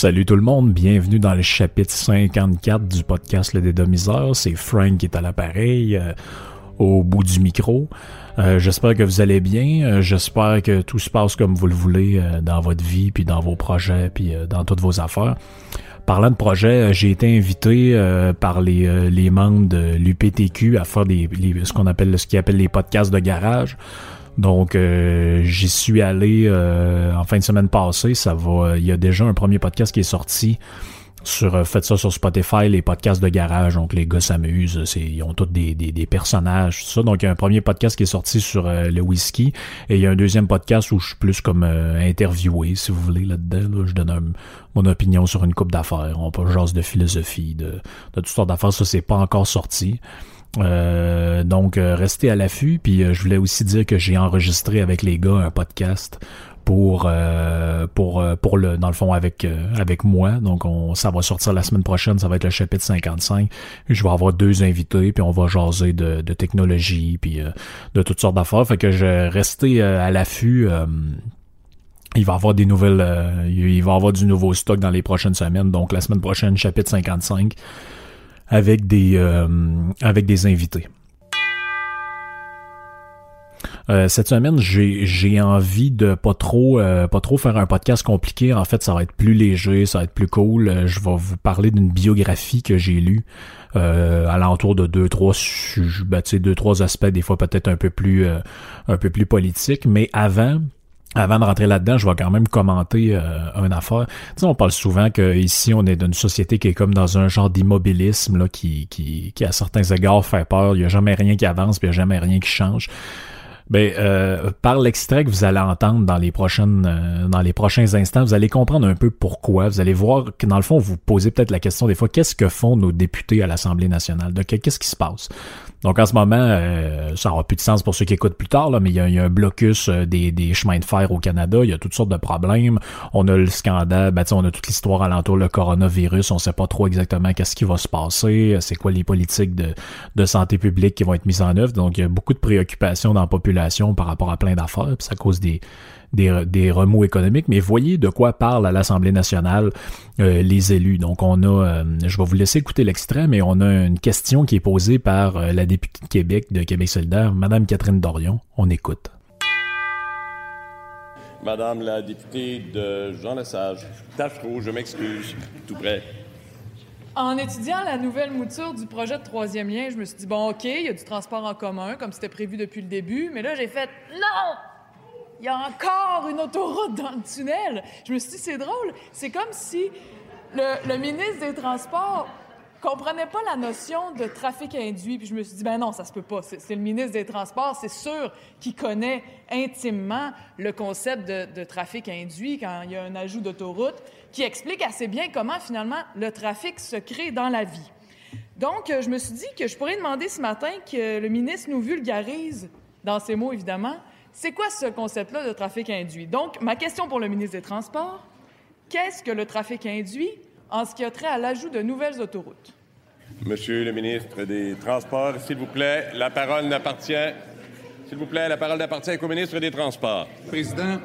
Salut tout le monde, bienvenue dans le chapitre 54 du podcast Le Dédomiseur. C'est Frank qui est à l'appareil, euh, au bout du micro. Euh, j'espère que vous allez bien. Euh, j'espère que tout se passe comme vous le voulez dans votre vie, puis dans vos projets, puis dans toutes vos affaires. Parlant de projet, j'ai été invité par les, membres de l'UPTQ à faire ce qu'on appelle ce qu'ils appellent les podcasts de garage. Donc, euh, j'y suis allé euh, en fin de semaine passée. Ça va. Il y a déjà un premier podcast qui est sorti sur euh, faites ça sur Spotify, les podcasts de garage. Donc, les gars s'amusent. ils ont tous des, des, personnages, tout ça. Donc, il y a un premier podcast qui est sorti sur le whisky. Et il y a un deuxième podcast où je suis plus comme interviewé, si vous voulez, là-dedans. Je donne mon opinion sur une coupe d'affaires. On peut genre de philosophie, de, de toutes sortes d'affaires. Ça, c'est pas encore sorti. Euh, donc, euh, restez à l'affût. Puis, euh, je voulais aussi dire que j'ai enregistré avec les gars un podcast pour pour pour le dans le fond avec avec moi. Donc, on ça va sortir la semaine prochaine. Ça va être le chapitre 55. Je vais avoir deux invités puis on va jaser de, de technologie puis de toutes sortes d'affaires. Fait que je restez à l'affût. il va avoir des nouvelles, il va avoir du nouveau stock dans les prochaines semaines. Donc la semaine prochaine, chapitre 55 avec des, euh, avec des invités. Euh, cette semaine, j'ai, envie de pas trop euh, pas trop faire un podcast compliqué. En fait, ça va être plus léger, ça va être plus cool. je vais vous parler d'une biographie que j'ai lue euh, à l'entour de deux trois ben, deux trois aspects des fois peut-être un peu plus un peu plus politique. Mais avant, avant de rentrer là-dedans, je vais quand même commenter euh, une affaire. Tu sais, on parle souvent qu'ici, on est d'une société qui est comme dans un genre d'immobilisme là, qui, qui, qui, à certains égards, fait peur. Il n'y a jamais rien qui avance, puis il n'y a jamais rien qui change. Ben, euh, par l'extrait que vous allez entendre dans les prochaines, euh, dans les prochains instants, vous allez comprendre un peu pourquoi. Vous allez voir que dans le fond, vous posez peut-être la question des fois, qu'est-ce que font nos députés à l'Assemblée nationale? Donc, qu'est-ce qui se passe? Donc, en ce moment, euh, ça aura plus de sens pour ceux qui écoutent plus tard, là, mais il y, a, un blocus des, des, chemins de fer au Canada. Il y a toutes sortes de problèmes. On a le scandale, ben, on a toute l'histoire alentour le coronavirus. On sait pas trop exactement qu'est-ce qui va se passer. C'est quoi les politiques de, de santé publique qui vont être mises en œuvre. Donc, il y a beaucoup de préoccupations dans la population par rapport à plein d'affaires, puis ça cause des, des, remous économiques, mais voyez de quoi parlent à l'Assemblée nationale euh, les élus. Donc on a, euh, je vais vous laisser écouter l'extrait, mais on a une question qui est posée par euh, la députée de Québec, de Québec solidaire, Madame Catherine Dorion. On écoute. Madame la députée de Jean Lesage, Tachereau, je m'excuse, tout près. En étudiant la nouvelle mouture du projet de troisième lien, je me suis dit, bon, OK, il y a du transport en commun, comme c'était prévu depuis le début, mais là, j'ai fait, non! Il y a encore une autoroute dans le tunnel. Je me suis dit, c'est drôle. C'est comme si le, ministre des Transports comprenait pas la notion de trafic induit. Puis je me suis dit, ben non, ça se peut pas. C'est le ministre des Transports, c'est sûr, qui connaît intimement le concept de, de trafic induit quand il y a un ajout d'autoroute qui explique assez bien comment finalement le trafic se crée dans la vie. Donc, euh, je me suis dit que je pourrais demander ce matin que le ministre nous vulgarise, dans ses mots évidemment, c'est quoi ce concept-là de trafic induit? Donc, ma question pour le ministre des Transports, qu'est-ce que le trafic induit en ce qui a trait à l'ajout de nouvelles autoroutes? Monsieur le ministre des Transports, s'il vous plaît, la parole n'appartient. S'il vous plaît, la parole n'appartient qu'au ministre des Transports. Président,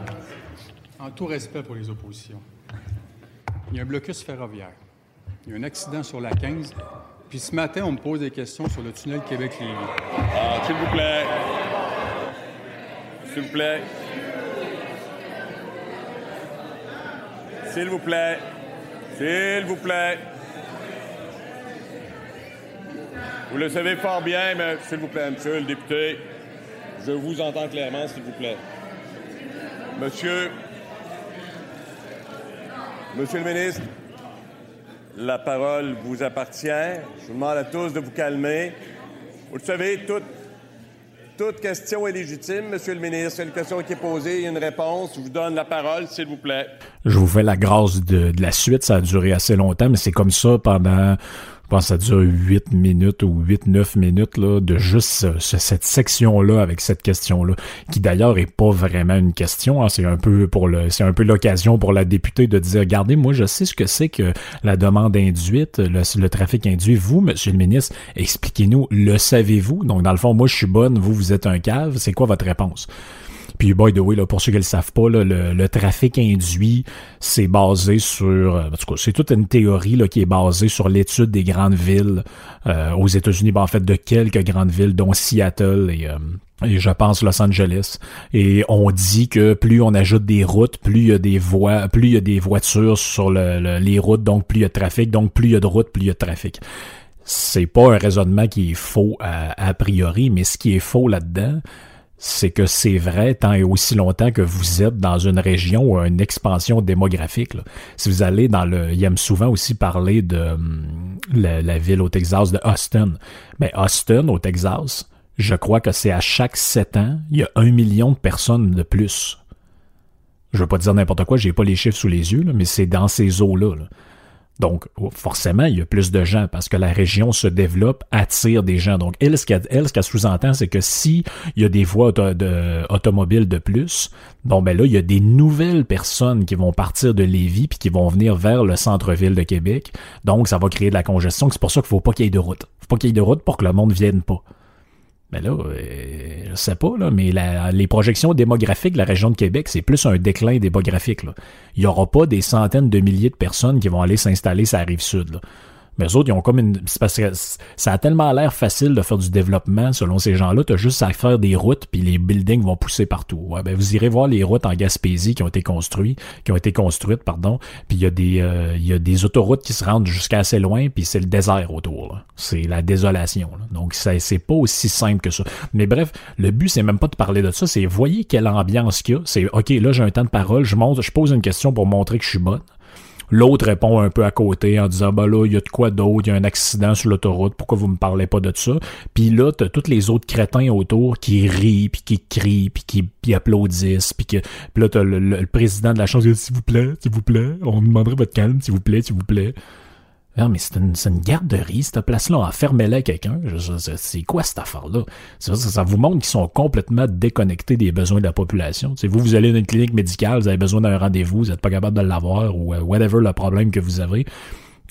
en tout respect pour les oppositions, il y a un blocus ferroviaire. Il y a un accident sur la 15. Puis ce matin, on me pose des questions sur le tunnel Québec-Lévis. Ah, s'il vous plaît. S'il vous plaît. S'il vous plaît. S'il vous plaît. Vous le savez fort bien, mais s'il vous plaît, monsieur le député, je vous entends clairement, s'il vous plaît. Monsieur, Monsieur le ministre, la parole vous appartient. Je vous demande à tous de vous calmer. Vous le savez, toute, toute question est légitime, Monsieur le ministre. Il une question qui est posée, il y a une réponse. Je vous donne la parole, s'il vous plaît. Je vous fais la grâce de, de la suite. Ça a duré assez longtemps, mais c'est comme ça pendant pense ça dure 8 minutes ou 8-9 minutes là, de juste cette section-là avec cette question-là, qui d'ailleurs est pas vraiment une question. Hein, c'est un peu pour le, c'est un peu l'occasion pour la députée de dire, regardez, moi je sais ce que c'est que la demande induite, le, le trafic induit. Vous, Monsieur le ministre, expliquez-nous, le savez-vous? Donc dans le fond, moi je suis bonne, vous vous êtes un cave. C'est quoi votre réponse? Puis, by the way, là, pour ceux qui ne le savent pas, là, le, trafic induit, c'est basé sur... En tout cas, c'est toute une théorie là, qui est basée sur l'étude des grandes villes aux États-Unis. Ben, en fait, de quelques grandes villes, dont Seattle et et je pense Los Angeles. Et on dit que plus on ajoute des routes, plus il y a des voies, plus il y a des voitures sur les routes, donc plus il y a de trafic, donc plus il y a de routes, plus il y a de trafic. C'est pas un raisonnement qui est faux a, priori, mais ce qui est faux là-dedans, c'est que c'est vrai tant et aussi longtemps que vous êtes dans une région où une expansion démographique. Si vous allez dans le... Il aime souvent aussi parler de hum, la, ville au Texas de Austin. Mais Austin, au Texas, je crois que c'est à chaque sept ans, il y a un million de personnes de plus. Je veux pas dire n'importe quoi, j'ai pas les chiffres sous les yeux, mais c'est dans ces eaux-là. Donc, forcément, il y a plus de gens parce que la région se développe, attire des gens. Donc, elle, ce qu'elle sous-entend, c'est que si il y a des voies de, automobiles de plus, bon, ben là, il y a des nouvelles personnes qui vont partir de Lévis puis qui vont venir vers le centre-ville de Québec. Donc, ça va créer de la congestion. C'est pour ça qu'il faut pas qu'il y ait de route. Faut pas qu'il y ait de route pour que le monde vienne pas. Mais là, euh, je sais pas, là, mais les projections démographiques de la région de Québec, c'est plus un déclin démographique. Là. Il n'y aura pas des centaines de milliers de personnes qui vont aller s'installer sur la rive sud. Mais eux autres, ils ont comme une. parce que ça a tellement l'air facile de faire du développement selon ces gens-là. T'as juste à faire des routes, puis les buildings vont pousser partout. Ouais, ben vous irez voir les routes en Gaspésie qui ont été construites, qui ont été construites, pardon. Puis il y a des euh, y a des autoroutes qui se rendent jusqu'à assez loin, puis c'est le désert autour. C'est la désolation. Donc ça, c'est pas aussi simple que ça. Mais bref, le but c'est même pas de parler de ça. C'est voyez quelle ambiance qu'il y a. C'est ok, là j'ai un temps de parole, je je pose une question pour montrer que je suis bonne. L'autre répond un peu à côté en disant bah là, il y a de quoi d'autre, il y a un accident sur l'autoroute, pourquoi vous me parlez pas de ça? Puis là, t'as tous les autres crétins autour qui rient, puis qui crient, puis qui applaudissent, puis que là, t'as le, président de la chose s'il vous plaît, s'il vous plaît, on demanderait votre calme, s'il vous plaît, s'il vous plaît. Non, mais c'est une, une, garderie, cette place-là. Enfermez-la quelqu'un. C'est quoi cette affaire-là? Ça, ça, vous montre qu'ils sont complètement déconnectés des besoins de la population. T'sais, vous, vous allez dans une clinique médicale, vous avez besoin d'un rendez-vous, vous n'êtes pas capable de l'avoir ou euh, whatever le problème que vous avez.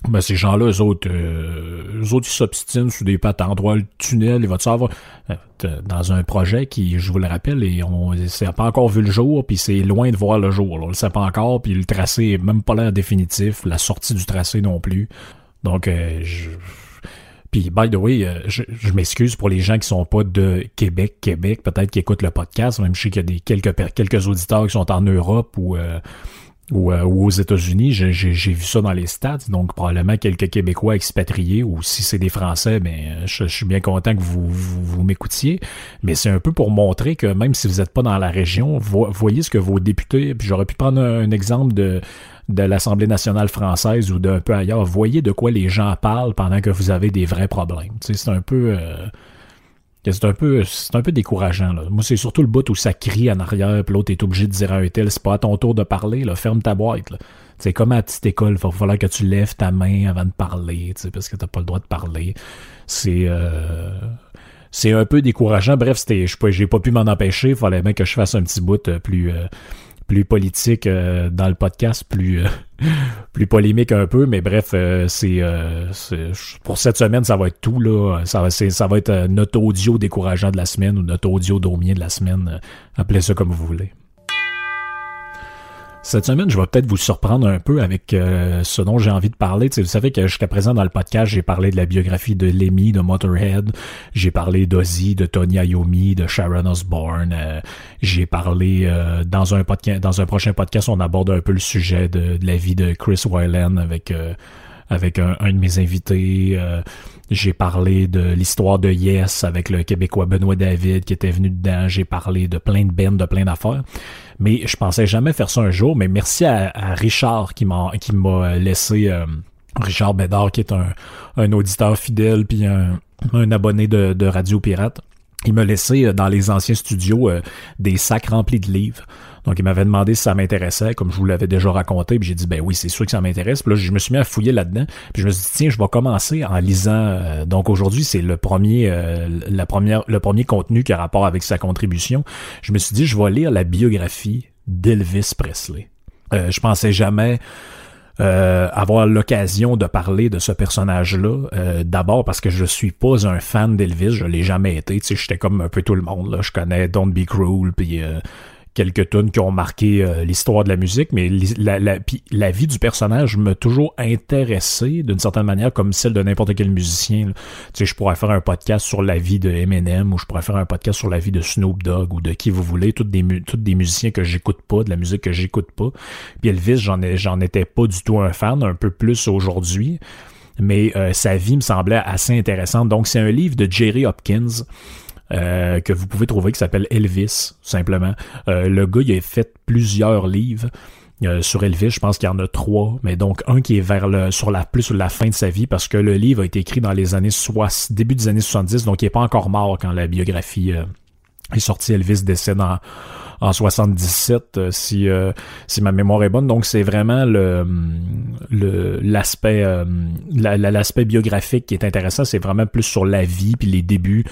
Ben, ces gens-là, eux autres, euh, eux autres, ils s'obstinent sous des patentes. droit le tunnel, il va savoir euh, dans un projet qui, je vous le rappelle, et on n'a pas encore vu le jour, puis c'est loin de voir le jour. Là. On le sait pas encore, puis le tracé est même pas l'air définitif, la sortie du tracé non plus. Donc, euh, je... Puis, by the way, euh, je, m'excuse pour les gens qui sont pas de Québec, Québec, peut-être qui écoutent le podcast. Même je sais qu'il y a des quelques, quelques auditeurs qui sont en Europe ou euh, ou, aux États-Unis, j'ai vu ça dans les stats, donc probablement quelques Québécois expatriés, ou si c'est des Français, ben je, suis bien content que vous, vous, m'écoutiez. Mais c'est un peu pour montrer que même si vous n'êtes pas dans la région, voyez ce que vos députés, puis j'aurais pu prendre un, exemple de de l'Assemblée nationale française ou d'un peu ailleurs, voyez de quoi les gens parlent pendant que vous avez des vrais problèmes. C'est un peu... Euh, c'est un peu c'est un peu décourageant. Là. Moi, c'est surtout le bout où ça crie en arrière, puis l'autre est obligé de dire à un tel, c'est pas à ton tour de parler, là, ferme ta boîte. C'est comme à la petite école, il va falloir que tu lèves ta main avant de parler, parce que t'as pas le droit de parler. C'est euh, c'est un peu décourageant. Bref, c'était, j'ai pas pu m'en empêcher. Il fallait bien que je fasse un petit bout euh, plus euh, plus politique euh, dans le podcast, plus plus polémique un peu, mais bref, euh, c'est pour cette semaine, ça va être tout là. Ça va, être notre audio décourageant de la semaine ou notre audio daumier de la semaine. appelez ça comme vous voulez. Cette semaine, je vais peut-être vous surprendre un peu avec euh, ce dont j'ai envie de parler. vous savez que jusqu'à présent dans le podcast, j'ai parlé de la biographie de Lemmy, de Motorhead. J'ai parlé d'Ozzy, de Tony Iommi, de Sharon Osbourne. Euh, j'ai parlé euh, dans un podcast, dans un prochain podcast, on aborde un peu le sujet de, la vie de Chris Weiland avec avec un, de mes invités. J'ai parlé de l'histoire de Yes avec le Québécois Benoît David qui était venu dedans. J'ai parlé de plein de bands, de plein d'affaires. Mais je pensais jamais faire ça un jour. Mais merci à, Richard qui m'a qui m'a laissé euh, Richard Bédard qui est un, auditeur fidèle puis un, abonné de, Radio Pirate. Il m'a laissé euh, dans les anciens studios euh, des sacs remplis de livres. Donc, il m'avait demandé si ça m'intéressait, comme je vous l'avais déjà raconté, puis j'ai dit, ben oui, c'est sûr que ça m'intéresse. Puis là, je me suis mis à fouiller là-dedans, puis je me suis dit, tiens, je vais commencer en lisant. Euh, donc, aujourd'hui, c'est le premier, euh, la première, le premier contenu qui a rapport avec sa contribution. Je me suis dit, je vais lire la biographie d'Elvis Presley. Euh, je pensais jamais euh, avoir l'occasion de parler de ce personnage-là. D'abord parce que je suis pas un fan d'Elvis, je l'ai jamais été. Tu sais, j'étais comme un peu tout le monde. Là. Je connais Don't Be Cruel, puis quelques tunes qui ont marqué euh, l'histoire de la musique, mais la, vie du personnage m'a toujours intéressé d'une certaine manière, comme celle de n'importe quel musicien. Tu sais, je pourrais faire un podcast sur la vie de Eminem ou je pourrais faire un podcast sur la vie de Snoop Dogg ou de qui vous voulez, toutes des, musiciens que j'écoute pas, de la musique que j'écoute pas. Puis Elvis, j'en j'en étais pas du tout un fan, un peu plus aujourd'hui mais euh, sa vie me semblait assez intéressante. Donc, c'est un livre de Jerry Hopkins. Euh, que vous pouvez trouver qui s'appelle Elvis, simplement. Euh, le gars, il a fait plusieurs livres. sur Elvis, je pense qu'il y en a trois, mais donc un qui est vers le sur la plus sur la fin de sa vie parce que le livre a été écrit dans les années 60, début des années 70, donc il est pas encore mort quand la biographie est sortie. Elvis décède en, en 77 si si ma mémoire est bonne donc c'est vraiment le l'aspect l'aspect biographique qui est intéressant c'est vraiment plus sur la vie puis les débuts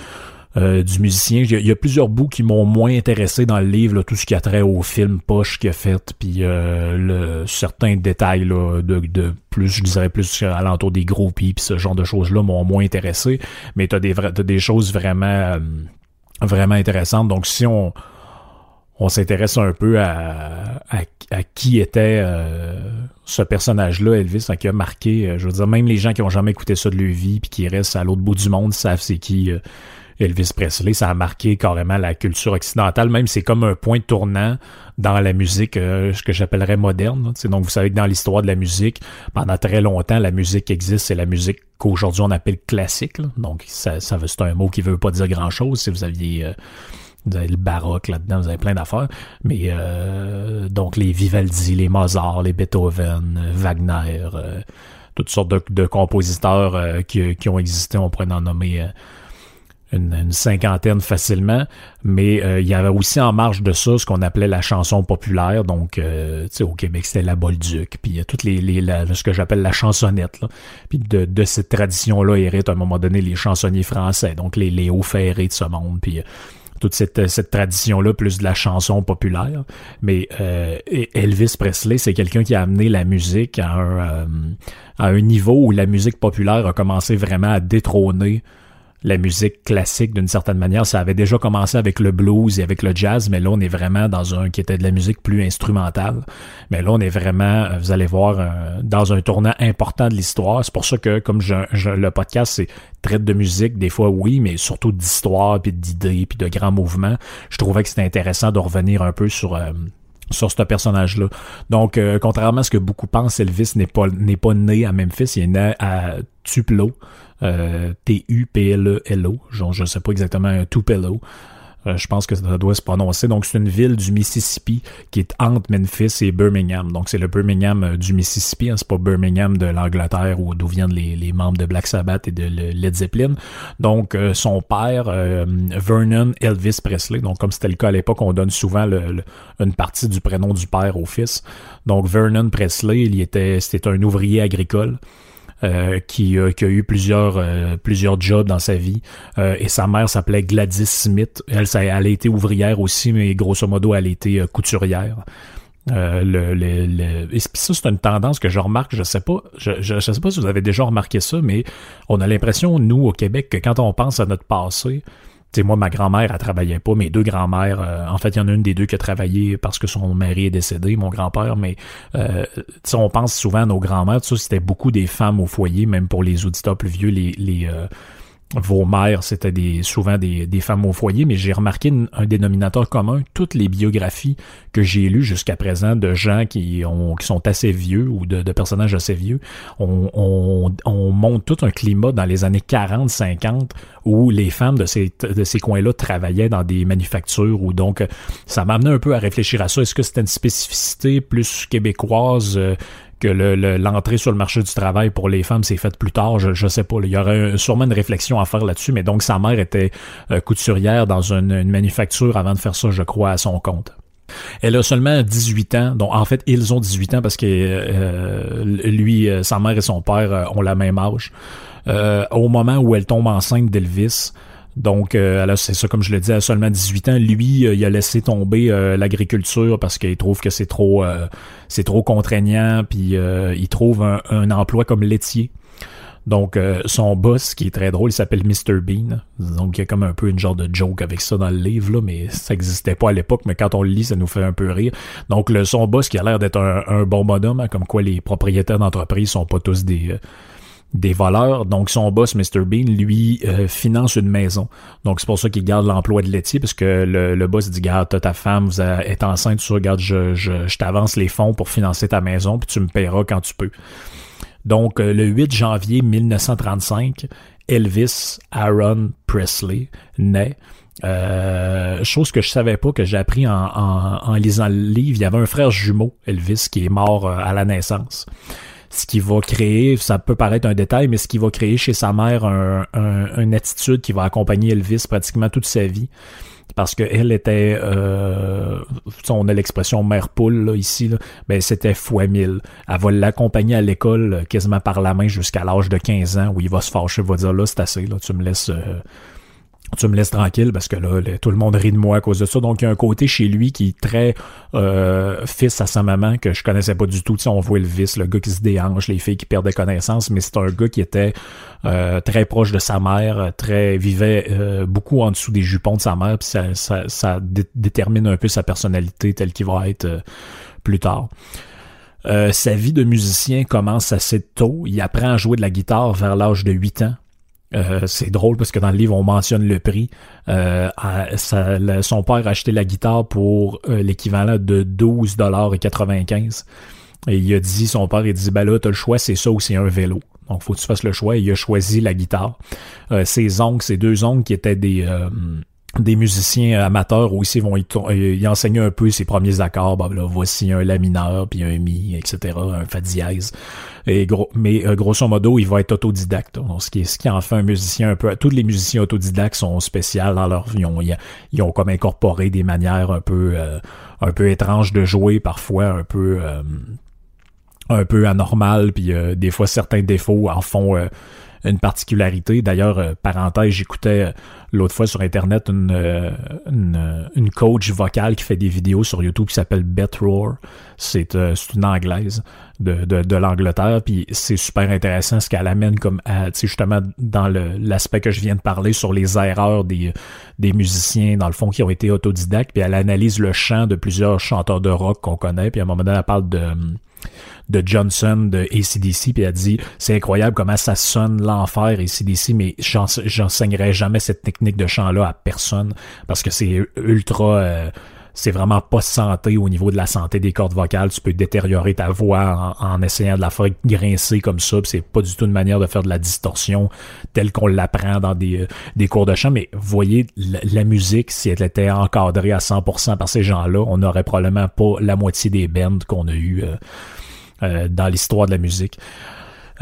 euh, du musicien. Il y, a, plusieurs bouts qui m'ont moins intéressé dans le livre, tout ce qui a trait au film poche qu'il a fait, puis euh, certains détails là, de, de plus, je dirais plus alentour des groupies, puis ce genre de choses-là m'ont moins intéressé. Mais t'as des, as des choses vraiment, euh, vraiment intéressantes. Donc si on on s'intéresse un peu à, à, qui était ce personnage-là, Elvis, qui a marqué, je veux dire, même les gens qui ont jamais écouté ça de leur vie puis qui restent à l'autre bout du monde savent c'est qui Elvis Presley, ça a marqué carrément la culture occidentale. Même c'est comme un point tournant dans la musique, euh, ce que j'appellerais moderne. Donc vous savez que dans l'histoire de la musique, pendant très longtemps, la musique existe, c'est la musique qu'aujourd'hui on appelle classique. Donc ça, ça c'est un mot qui veut pas dire grand-chose. Si vous aviez euh, avez le baroque là-dedans, vous avez plein d'affaires. Mais euh, donc les Vivaldi, les Mozart, les Beethoven, Wagner, toutes sortes de, compositeurs qui, qui, ont existé, on pourrait en nommer une, cinquantaine facilement, mais euh, il y avait aussi en marge de ça ce qu'on appelait la chanson populaire, donc euh, au Québec c'était la Bolduc, puis il y a toutes les, les ce que j'appelle la chansonnette, puis de, cette tradition-là héritent à un moment donné les chansonniers français, donc les, hauts ferrés de ce monde, puis euh, toute cette, cette tradition-là, plus de la chanson populaire. Mais Elvis Presley, c'est quelqu'un qui a amené la musique à un niveau où la musique populaire a commencé vraiment à détrôner la musique classique d'une certaine manière. Ça avait déjà commencé avec le blues et avec le jazz, mais là, on est vraiment dans un qui était de la musique plus instrumentale. Mais là, on est vraiment, euh, vous allez voir, euh, dans un tournant important de l'histoire. C'est pour ça que, comme je, le podcast, c'est traite de musique, des fois oui, mais surtout d'histoire, puis d'idées, puis de grands mouvements. Je trouvais que c'était intéressant de revenir un peu sur... Euh, sur ce personnage-là. Donc, contrairement à ce que beaucoup pensent, Elvis n'est pas n'est pas né à Memphis, il est né à Tupelo, euh, T-U-P-L-E-L-O. Je ne sais pas exactement, Tupelo. Euh, je pense que ça doit se prononcer. Donc, c'est une ville du Mississippi qui est entre Memphis et Birmingham. Donc, c'est le Birmingham euh, du Mississippi. Hein, c'est pas Birmingham de l'Angleterre ou d'où viennent les, membres de Black Sabbath et de Led Zeppelin. Donc, son père, Vernon Elvis Presley. Donc, comme c'était le cas à l'époque, on donne souvent une partie du prénom du père au fils. Donc, Vernon Presley, il était, c'était un ouvrier agricole. Euh, qui, a eu plusieurs, euh, plusieurs jobs dans sa vie. Euh, et sa mère s'appelait Gladys Smith. Elle, a été ouvrière aussi, mais grosso modo, elle a été couturière. le, le, Et ça, c'est une tendance que je remarque, je sais pas, je, je, sais pas si vous avez déjà remarqué ça, mais on a l'impression, nous, au Québec, que quand on pense à notre passé, sais, moi, ma grand-mère, elle travaillait pas. Mes deux grand-mères, euh, en fait, il y en a une des deux qui a travaillé parce que son mari est décédé, mon grand-père, mais euh, on pense souvent à nos grand-mères. Ça, c'était beaucoup des femmes au foyer, même pour les auditeurs plus vieux, les, les, euh, vos mères, c'était des, souvent des, des, femmes au foyer, mais j'ai remarqué un dénominateur commun. Toutes les biographies que j'ai lues jusqu'à présent de gens qui, ont, qui sont assez vieux ou de, personnages assez vieux, on, on, on, monte tout un climat dans les années 40-50 où les femmes de ces, de ces coins-là travaillaient dans des manufactures ou donc ça m'a amené un peu à réfléchir à ça. Est-ce que c'était une spécificité plus québécoise euh, que l'entrée sur le marché du travail pour les femmes s'est faite plus tard, je, je sais pas. il y aurait sûrement une réflexion à faire là-dessus, mais donc sa mère était euh, couturière dans une, manufacture avant de faire ça, je crois, à son compte. Elle a seulement 18 ans, donc en fait ils ont 18 ans parce que euh, lui, euh, sa mère et son père ont la même âge. au moment où elle tombe enceinte d'Elvis, donc, euh, c'est ça, comme je le disais, à seulement 18 ans, lui, euh, il a laissé tomber euh, l'agriculture parce qu'il trouve que c'est trop, c'est trop contraignant, puis il trouve un, emploi comme laitier. Donc, euh, son boss, qui est très drôle, il s'appelle Mr. Bean. Donc, il y a comme un peu une genre de joke avec ça dans le livre, là, mais ça n'existait pas à l'époque, mais quand on le lit, ça nous fait un peu rire. Donc, son boss qui a l'air d'être un, bon bonhomme, hein, comme quoi les propriétaires d'entreprise sont pas tous des... Des voleurs. Donc, son boss, Mr. Bean, lui, euh, finance une maison. Donc, c'est pour ça qu'il garde l'emploi de laitier, parce que le, boss dit, garde, ta femme vous est enceinte, tu regarde, je, je, je t'avance les fonds pour financer ta maison, puis tu me paieras quand tu peux. Donc, euh, le 8 janvier 1935, Elvis Aaron Presley naît. Euh, chose que je savais pas, que j'ai appris en, en, lisant le livre, il y avait un frère jumeau, Elvis, qui est mort à la naissance. Ce qui va créer, ça peut paraître un détail, mais ce qui va créer chez sa mère un, une attitude qui va accompagner Elvis pratiquement toute sa vie parce qu'elle était, euh, on a l'expression mère poule là, ici, là, ben c'était fois mille. Elle va l'accompagner à l'école euh, quasiment par la main jusqu'à l'âge de 15 ans où il va se fâcher, va dire là c'est assez, là, tu me laisses, euh, tu me laisses tranquille parce que là, tout le monde rit de moi à cause de ça. Donc, il y a un côté chez lui qui est très euh, fils à sa maman que je connaissais pas du tout. Tu sais, on voit le vice, le gars qui se déhanche, les filles qui perdent des connaissances, mais c'est un gars qui était euh, très proche de sa mère, très vivait euh, beaucoup en dessous des jupons de sa mère, puis ça, détermine un peu sa personnalité telle qu'il va être plus tard. sa vie de musicien commence assez tôt. Il apprend à jouer de la guitare vers l'âge de 8 ans. Euh, c'est drôle parce que dans le livre, on mentionne le prix. Euh, son père a acheté la guitare pour euh, l'équivalent de 12 dollars et 95. Et il a dit, son père, il dit, ben là, t'as le choix, c'est ça ou c'est un vélo. Donc, faut que tu fasses le choix. Il a choisi la guitare. ses oncles, ses deux oncles qui étaient des des musiciens amateurs aussi vont y, enseigner un peu ses premiers accords. Ben là, voici un la mineur, puis un mi, etc., un fa dièse. Mais euh, grosso modo, il va être autodidacte. Ce qui, en fait un musicien un peu. Tous les musiciens autodidactes sont spéciaux dans leur vie. Ils ont, comme incorporé des manières un peu, euh, un peu étranges de jouer, parfois un peu, euh, un peu anormal. Puis des fois, certains défauts en font une particularité. D'ailleurs, euh, parenthèse, j'écoutais euh, l'autre fois sur Internet une, euh, une, coach vocale qui fait des vidéos sur YouTube qui s'appelle Beth Roar. C'est une anglaise de, de, de l'Angleterre, puis c'est super intéressant ce qu'elle amène comme tu sais, justement dans l'aspect que je viens de parler sur les erreurs des, des musiciens, dans le fond, qui ont été autodidactes, puis elle analyse le chant de plusieurs chanteurs de rock qu'on connaît, puis à un moment donné, elle parle de de Johnson de ACDC, puis elle dit c'est incroyable comment ça sonne l'enfer ACDC, mais j'enseignerai jamais cette technique de chant-là à personne parce que c'est ultra euh, c'est vraiment pas santé au niveau de la santé des cordes vocales. Tu peux détériorer ta voix en, essayant de la faire grincer comme ça. C'est pas du tout une manière de faire de la distorsion telle qu'on l'apprend dans des, euh, cours de chant. Mais voyez, la, musique, si elle était encadrée à 100% par ces gens-là, on n'aurait probablement pas la moitié des bands qu'on a eu euh, euh, dans l'histoire de la musique.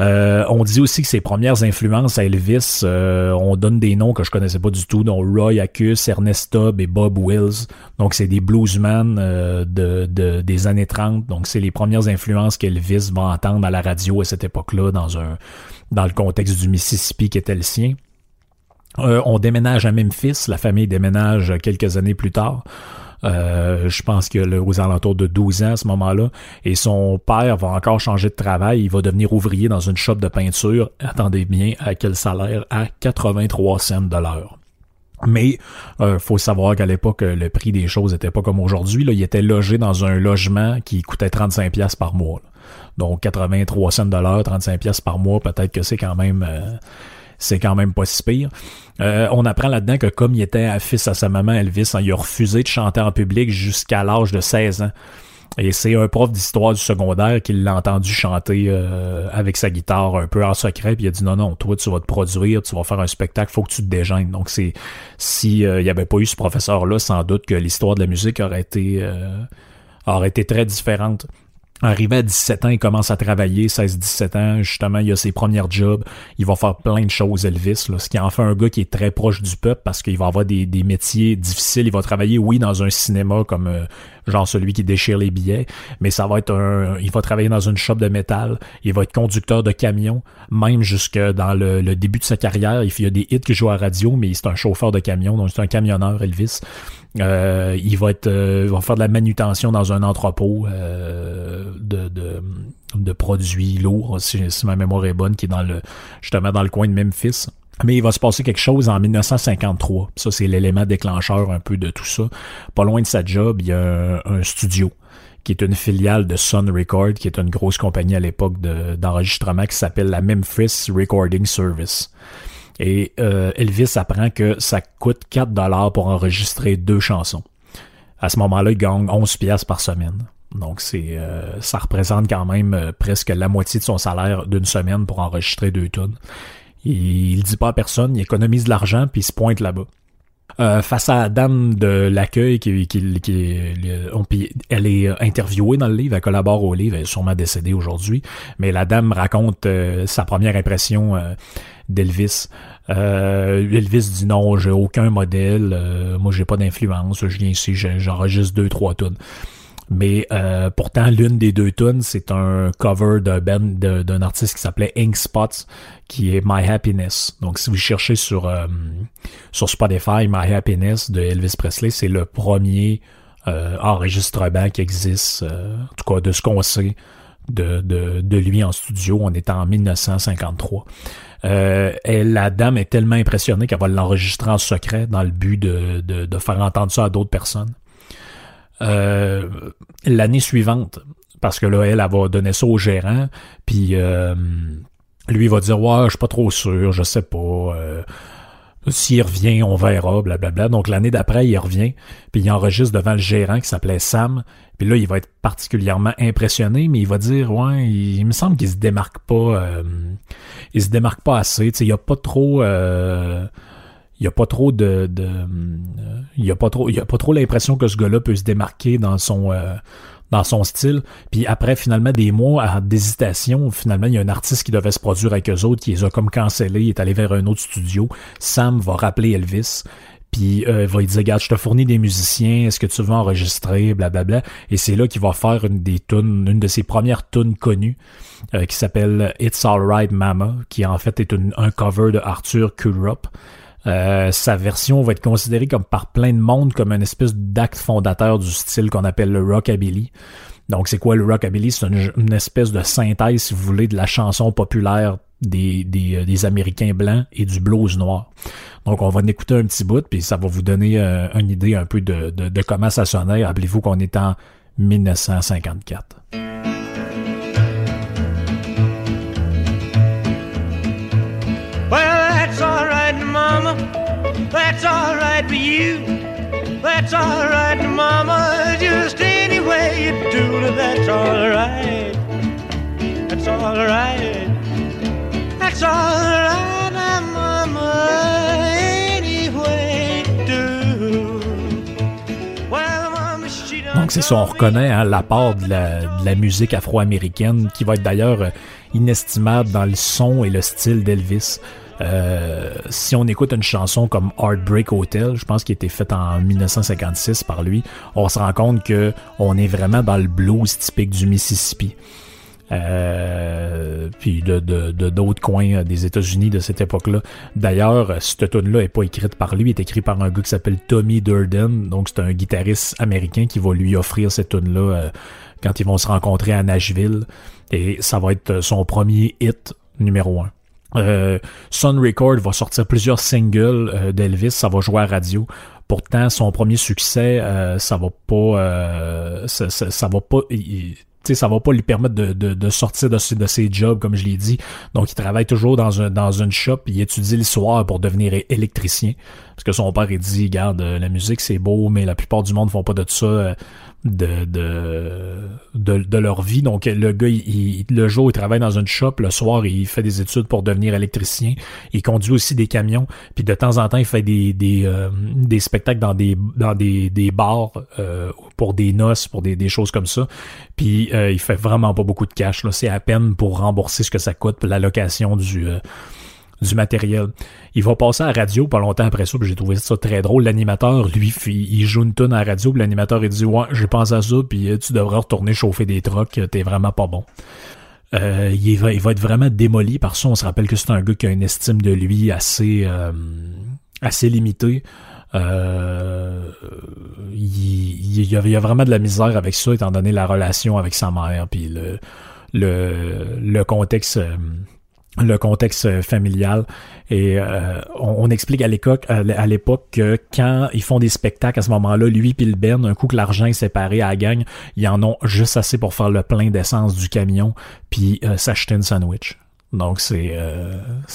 Euh, on dit aussi que ses premières influences à Elvis, euh, on donne des noms que je connaissais pas du tout, dont Roy Acus, Ernest Tubb et Bob Wills. Donc c'est des bluesmen de, de, des années 30. Donc c'est les premières influences qu'Elvis va entendre à la radio à cette époque-là dans un dans le contexte du Mississippi qui était le sien. on déménage à Memphis, la famille déménage quelques années plus tard. Euh, je pense qu'il a aux alentours de 12 ans à ce moment-là. Et son père va encore changer de travail. Il va devenir ouvrier dans une shop de peinture. Attendez bien à quel salaire? À 83 cents de l'heure. Mais euh, faut savoir qu'à l'époque, le prix des choses était pas comme aujourd'hui. Il était logé dans un logement qui coûtait 35 pièces par mois. Donc 83 cents de l'heure, 35 pièces par mois, peut-être que c'est quand même euh, c'est quand même pas si pire. Euh, on apprend là-dedans que comme il était fils à sa maman Elvis, hein, il a refusé de chanter en public jusqu'à l'âge de 16 ans. Et c'est un prof d'histoire du secondaire qui l'a entendu chanter euh, avec sa guitare un peu en secret, puis il a dit non non, toi tu vas te produire, tu vas faire un spectacle, faut que tu te dégênes. Donc c'est si euh, il y avait pas eu ce professeur là, sans doute que l'histoire de la musique aurait été aurait été très différente. Arrivé à 17 ans, il commence à travailler, 16-17 ans, justement, il a ses premiers jobs, il va faire plein de choses, Elvis, là, ce qui en fait un gars qui est très proche du peuple parce qu'il va avoir des, métiers difficiles, il va travailler, oui, dans un cinéma comme euh, genre celui qui déchire les billets, mais ça va être un, il va travailler dans une shop de métal, il va être conducteur de camion, même jusque dans le, début de sa carrière, il y a des hits qui jouent à radio, mais c'est un chauffeur de camion, donc c'est un camionneur, Elvis. Euh, il va être, euh, va faire de la manutention dans un entrepôt euh, de, de produits lourds, si, ma mémoire est bonne, qui est dans le justement dans le coin de Memphis. Mais il va se passer quelque chose en 1953. Ça, c'est l'élément déclencheur un peu de tout ça. Pas loin de sa job, il y a un, studio qui est une filiale de Sun Record, qui est une grosse compagnie à l'époque d'enregistrement qui s'appelle la Memphis Recording Service. Et euh, Elvis apprend que ça coûte 4 dollars pour enregistrer deux chansons. À ce moment-là, il gagne 11 pièces par semaine. Donc c'est euh, ça représente quand même euh, presque la moitié de son salaire d'une semaine pour enregistrer deux tonnes. Il, il dit pas à personne, il économise de l'argent puis il se pointe là-bas. Euh, face à la dame de l'accueil qui, qui, qui, elle est interviewée dans le livre, elle collabore au livre, elle est sûrement décédée aujourd'hui, mais la dame raconte sa première impression d'Elvis. Elvis dit non, j'ai aucun modèle, moi j'ai pas d'influence, je viens ici, j'enregistre deux trois tonnes. Mais euh, pourtant, l'une des deux tunes, c'est un cover d'un band d'un artiste qui s'appelait Ink Spots, qui est My Happiness. Donc, si vous cherchez sur euh, sur Spotify, My Happiness de Elvis Presley, c'est le premier euh, enregistrement qui existe, en tout cas de ce qu'on sait de, de, de, lui en studio. On est en 1953. et la dame est tellement impressionnée qu'elle va l'enregistrer en secret dans le but de, de, de faire entendre ça à d'autres personnes. Euh, l'année suivante, parce que là, elle, elle va donner ça au gérant, puis euh, lui va dire ouais, je suis pas trop sûr, je sais pas. Euh, s'il revient, on verra, blablabla. Donc l'année d'après, il revient, puis il enregistre devant le gérant qui s'appelait Sam. Puis là, il va être particulièrement impressionné, mais il va dire ouais, il, me semble qu'il se démarque pas, il se démarque pas assez. Il y a pas trop il y a pas trop de, il y a pas trop il y a pas trop l'impression que ce gars-là peut se démarquer dans son euh, dans son style. Puis après, finalement, des mois d'hésitation, finalement, il y a un artiste qui devait se produire avec eux autres qui les a comme cancellés, il est allé vers un autre studio. Sam va rappeler Elvis. Puis euh, va lui dire, regarde, je te fournis des musiciens, est-ce que tu veux enregistrer, blablabla. Et c'est là qu'il va faire une des tunes, une de ses premières tunes connues, euh, qui s'appelle It's Alright Mama, qui en fait est un cover de Arthur Kurup. Euh, sa version va être considérée comme par plein de monde comme une espèce d'acte fondateur du style qu'on appelle le rockabilly. Donc c'est quoi le rockabilly? C'est une, espèce de synthèse, si vous voulez, de la chanson populaire des, des, euh, des, Américains blancs et du blues noir. Donc on va en écouter un petit bout, puis ça va vous donner euh, une idée un peu de, de, de comment ça sonnait. Rappelez-vous qu'on est en 1954. That's alright for you. That's alright, Mama. Just any way you do it, that's alright. That's alright. That's alright, Mama. Any way you do. Well, Mama, she Donc c'est ça, on reconnaît hein, l'apport de la, de la musique afro-américaine qui va être d'ailleurs euh, inestimable dans le son et le style d'Elvis. Euh, si on écoute une chanson comme Heartbreak Hotel, je pense qu'il a été faite en 1956 par lui, on se rend compte que on est vraiment dans le blues typique du Mississippi. Euh, puis de d'autres coins des États-Unis de cette époque-là. D'ailleurs, cette tune-là est pas écrite par lui, est écrite par un gars qui s'appelle Tommy Durden. Donc c'est un guitariste américain qui va lui offrir cette tune-là euh, quand ils vont se rencontrer à Nashville. Et ça va être son premier hit numéro un. Euh, Sun Record va sortir plusieurs singles euh, d'Elvis, ça va jouer à radio. Pourtant, son premier succès, euh, ça va pas, ça, ça, va pas, ça va pas lui permettre de, sortir de, de, ses jobs, comme je l'ai dit. Donc, il travaille toujours dans un une shop, il étudie le soir pour devenir électricien. Parce que son père, il dit, regarde, la musique, c'est beau, mais la plupart du monde font pas de ça de, de, de, leur vie. Donc le gars, il, le jour, il travaille dans une shop, le soir, il fait des études pour devenir électricien. Il conduit aussi des camions, puis de temps en temps, il fait des, des, euh, des spectacles dans des, dans des, des bars euh, pour des noces, pour des, des choses comme ça. Puis euh, il fait vraiment pas beaucoup de cash. C'est à peine pour rembourser ce que ça coûte la location du du matériel. Il va passer à la radio pas longtemps après ça, j'ai trouvé ça très drôle. L'animateur, lui, il joue une tonne à la radio, l'animateur il dit Ouais, j'ai pensé à ça, puis euh, tu devrais retourner chauffer des trucks, t'es vraiment pas bon. Euh, il, va, il va être vraiment démoli par ça. On se rappelle que c'est un gars qui a une estime de lui assez, euh, assez limitée. Euh, il, il, y a, vraiment de la misère avec ça, étant donné la relation avec sa mère, puis le, le, le contexte le contexte familial. Et on, explique à l'époque à l'époque que quand ils font des spectacles à ce moment-là lui puis le Ben un coup que l'argent est séparé à la gang ils en ont juste assez pour faire le plein d'essence du camion puis s'acheter une sandwich. Donc c'est,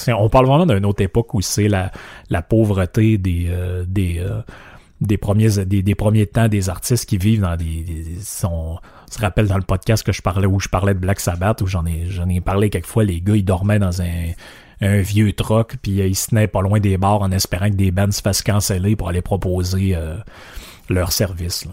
on parle vraiment d'une autre époque où c'est la, la pauvreté des des des premiers des, des, premiers temps des artistes qui vivent dans des, sont, on se rappelle dans le podcast que je parlais où je parlais de Black Sabbath où j'en ai j'en ai parlé quelquefois les gars ils dormaient dans un un vieux troc puis euh, ils se tenaient pas loin des bars en espérant que des bands se fassent canceller pour aller proposer euh, leur service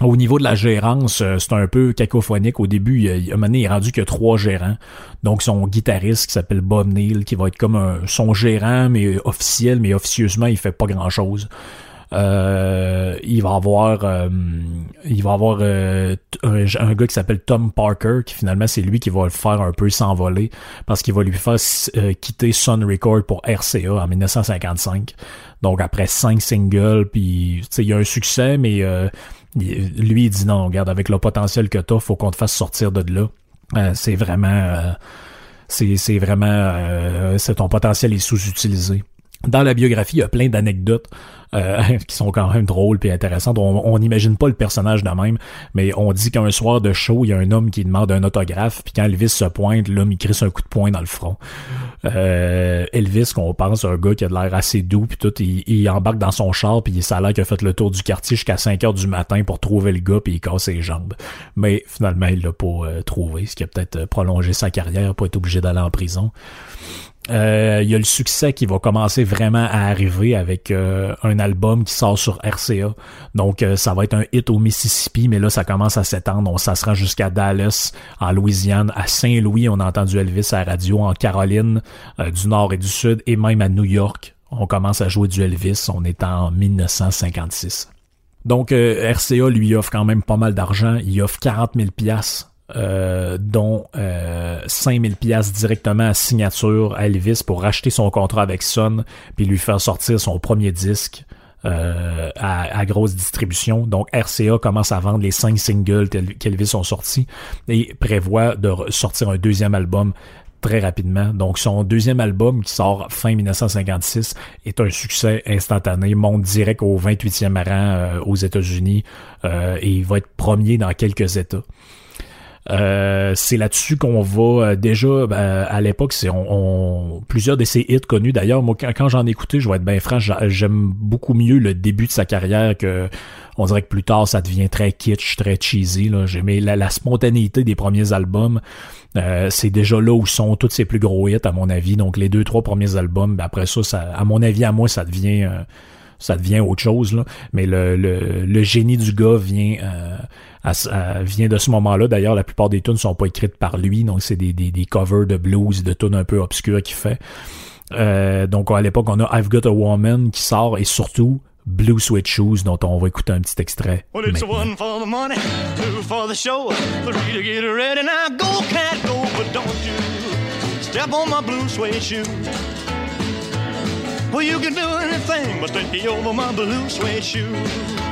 Au niveau de la gérance, euh, c'est un peu cacophonique. Au début, il, il, il est rendu a trois gérants. Donc, son guitariste qui s'appelle Bob Neal, qui va être comme un, son gérant, mais officiel, mais officieusement, il fait pas grand-chose. Euh, il va avoir euh, il va avoir euh, un, gars qui s'appelle Tom Parker qui finalement c'est lui qui va le faire un peu s'envoler parce qu'il va lui faire quitter Sun Record pour RCA en 1955. Donc après cinq singles puis il y a un succès mais lui il dit non regarde avec le potentiel que t'as faut qu'on te fasse sortir de là. c'est vraiment c'est c'est vraiment c'est ton potentiel est sous-utilisé. Dans la biographie, il y a plein d'anecdotes euh, qui sont quand même drôles et intéressantes. On n'imagine pas le personnage de même, mais on dit qu'un soir de show, il y a un homme qui demande un autographe, puis quand Elvis se pointe, l'homme il crisse un coup de poing dans le front. Euh, Elvis, qu'on pense un gars qui a de l'air assez doux, puis tout, il, embarque dans son char, puis ça a l'air qu'il a fait le tour du quartier jusqu'à 5 heures du matin pour trouver le gars, puis il casse ses jambes. Mais finalement, il l'a pas euh, trouvé, ce qui a peut-être prolongé sa carrière, pas être obligé d'aller en prison. Euh, il y a le succès qui va commencer vraiment à arriver avec euh, un album qui sort sur RCA. Donc euh, ça va être un hit au Mississippi, mais là ça commence à s'étendre. On ça se rend jusqu'à Dallas, en Louisiane, à Saint-Louis, on a entendu Elvis à la radio, en Caroline du Nord et du Sud, et même à New York. On commence à jouer du Elvis. On est en 1956. Donc RCA lui offre quand même pas mal d'argent. Il offre 40 000 pièces euh, dont euh, 5000 pièces directement à signature à Elvis pour racheter son contrat avec Sun puis lui faire sortir son premier disque euh, à, grosse distribution. Donc RCA commence à vendre les cinq singles qu'Elvis ont sortis et prévoit de sortir un deuxième album très rapidement. Donc son deuxième album qui sort fin 1956 est un succès instantané, monte direct au 28e rang euh, aux États-Unis et il va être premier dans quelques États. Euh, c'est là-dessus qu'on va euh, déjà ben, à l'époque, c'est on, plusieurs de ses hits connus. D'ailleurs, moi quand, j'en ai écouté, je vais être bien franc, j'aime beaucoup mieux le début de sa carrière que on dirait que plus tard ça devient très kitsch, très cheesy. J'aimais la, la spontanéité des premiers albums. Euh, c'est déjà là où sont tous ses plus gros hits à mon avis. Donc les deux trois premiers albums, ben, après ça, ça, à mon avis à moi, ça devient ça devient autre chose. Là. Mais le, le, le génie du gars vient vient de ce moment-là. D'ailleurs, la plupart des tunes sont pas écrites par lui, donc c'est des, des, des, covers de blues, de tunes un peu obscures qu'il fait. Euh, donc à l'époque, on a I've Got a Woman qui sort et surtout Blue Sweat Shoes dont on va écouter un petit extrait. Well, it's one for the money, two for the show, three to get ready. Now go, cat, go, but don't you step on my blue suede shoe. Well, you can do anything but stay over my blue suede shoe.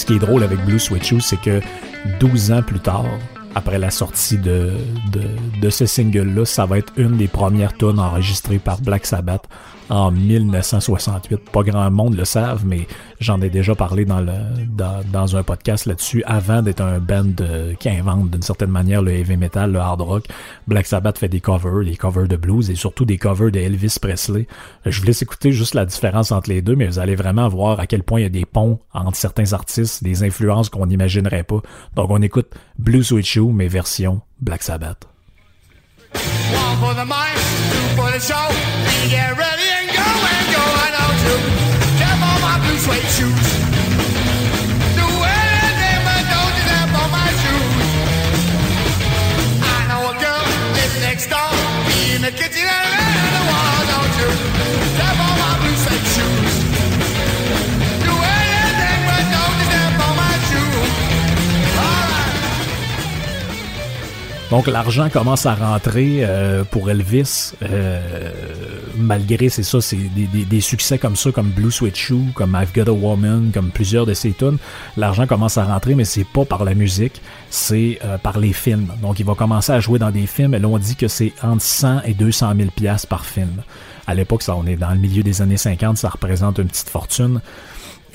Ce qui est drôle avec Blue Switch c'est que 12 ans plus tard, après la sortie de, de, ce single-là, ça va être une des premières tunes enregistrées par Black Sabbath en 1968. Pas grand monde le savent, mais j'en ai déjà parlé dans, le, dans, un podcast là-dessus. Avant d'être un band euh, qui invente d'une certaine manière le heavy metal, le hard rock, Black Sabbath fait des covers, des covers de blues et surtout des covers de Elvis Presley. Je vous laisse écouter juste la différence entre les deux, mais vous allez vraiment voir à quel point il y a des ponts entre certains artistes, des influences qu'on n'imaginerait pas. Donc on écoute Blue Sweet Shoe, mais version Black Sabbath. do. On my blue suede shoes. Don't my shoes. I know a girl lives next door in the kitchen. Donc l'argent commence à rentrer euh, pour Elvis, euh, malgré c'est ça, c'est des, des, succès comme ça, comme Blue Sweat Shoe, comme I've Got a Woman, comme plusieurs de ses tunes. L'argent commence à rentrer, mais c'est pas par la musique, c'est euh, par les films. Donc il va commencer à jouer dans des films, et là on dit que c'est entre 100 et 200 000 pièces par film. À l'époque, ça, on est dans le milieu des années 50, ça représente une petite fortune.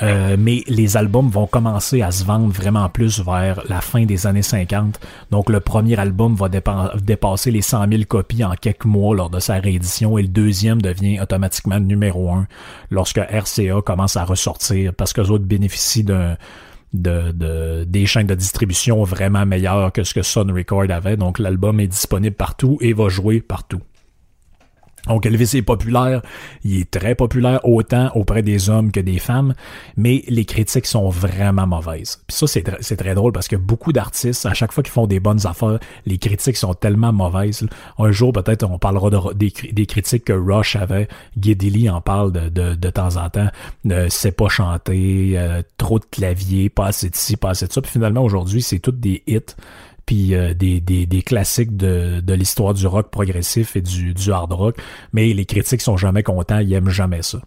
Euh, mais les albums vont commencer à se vendre vraiment plus vers la fin des années 50. Donc le premier album va dépasser les 100 000 copies en quelques mois lors de sa réédition et le deuxième devient automatiquement numéro un lorsque RCA commence à ressortir parce que les autres bénéficient d'un de, de, des chaînes de distribution vraiment meilleures que ce que Sun Record avait. Donc l'album est disponible partout et va jouer partout. Donc Elvis est populaire, il est très populaire autant auprès des hommes que des femmes, mais les critiques sont vraiment mauvaises. Puis ça, c'est, très drôle parce que beaucoup d'artistes, à chaque fois qu'ils font des bonnes affaires, les critiques sont tellement mauvaises. Un jour, peut-être, on parlera de, des, critiques que Rush avait. Geddy en parle de, de, temps en temps. Ne sait pas chanter, euh, trop de clavier, pas assez de ci, pas assez de ça. Puis finalement, aujourd'hui, c'est toutes des hits puis euh, des, des, des, classiques de, de l'histoire du rock progressif et du, du hard rock, mais les critiques sont jamais contents, ils aiment jamais ça.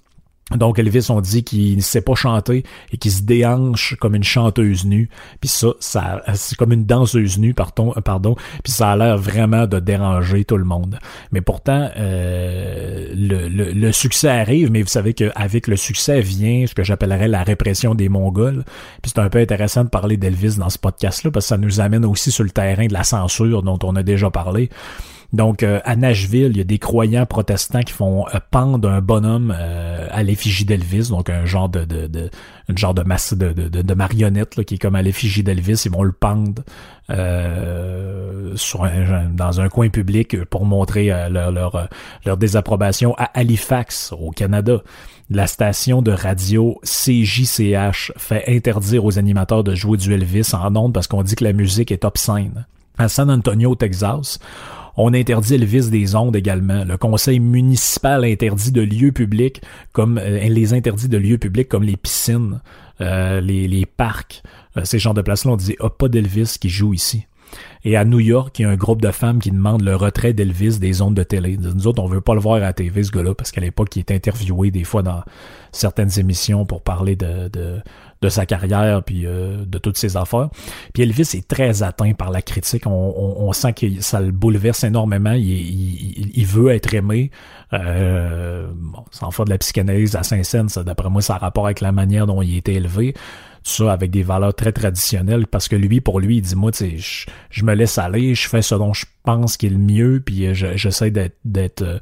Donc Elvis, on dit qu'il ne sait pas chanter et qu'il se déhanche comme une chanteuse nue. Puis ça, ça c'est comme une danseuse nue, pardon, pardon. Puis ça a l'air vraiment de déranger tout le monde. Mais pourtant, euh, le, le, succès arrive, mais vous savez qu'avec le succès vient ce que j'appellerais la répression des Mongols. Puis c'est un peu intéressant de parler d'Elvis dans ce podcast-là parce que ça nous amène aussi sur le terrain de la censure dont on a déjà parlé. Donc, euh, à Nashville, il y a des croyants protestants qui font euh, pendre un bonhomme euh, à l'effigie d'Elvis, donc un genre de, de, de une genre de masse de, de, de marionnette qui est comme à l'effigie d'Elvis. Ils vont le pendre un, dans un coin public pour montrer leur, leur, leur désapprobation à Halifax, au Canada. La station de radio CJCH fait interdire aux animateurs de jouer du Elvis en ondes parce qu'on dit que la musique est obscène. À San Antonio, Texas, on interdit Elvis des ondes également. Le conseil municipal interdit de lieux publics comme euh, les interdit de lieux publics comme les piscines, euh, les, parcs, euh, ces genres de places-là. On dit ah, pas d'Elvis qui joue ici. Et à New York, il y a un groupe de femmes qui demandent le retrait d'Elvis des ondes de télé. Nous autres, on veut pas le voir à la TV, ce gars-là, parce qu'à l'époque, il est interviewé des fois dans certaines émissions pour parler de, de sa carrière puis euh, de toutes ses affaires. Puis Elvis est très atteint par la critique. On, on, sent que ça le bouleverse énormément. Il, il, il veut être aimé. Euh, bon, sans faire de la psychanalyse à Saint-Saëns, d'après moi, ça a rapport avec la manière dont il a été élevé ça avec des valeurs très traditionnelles parce que lui pour lui il dit moi tu sais je, me laisse aller je fais ce dont je pense qui est le mieux puis euh, j'essaie d'être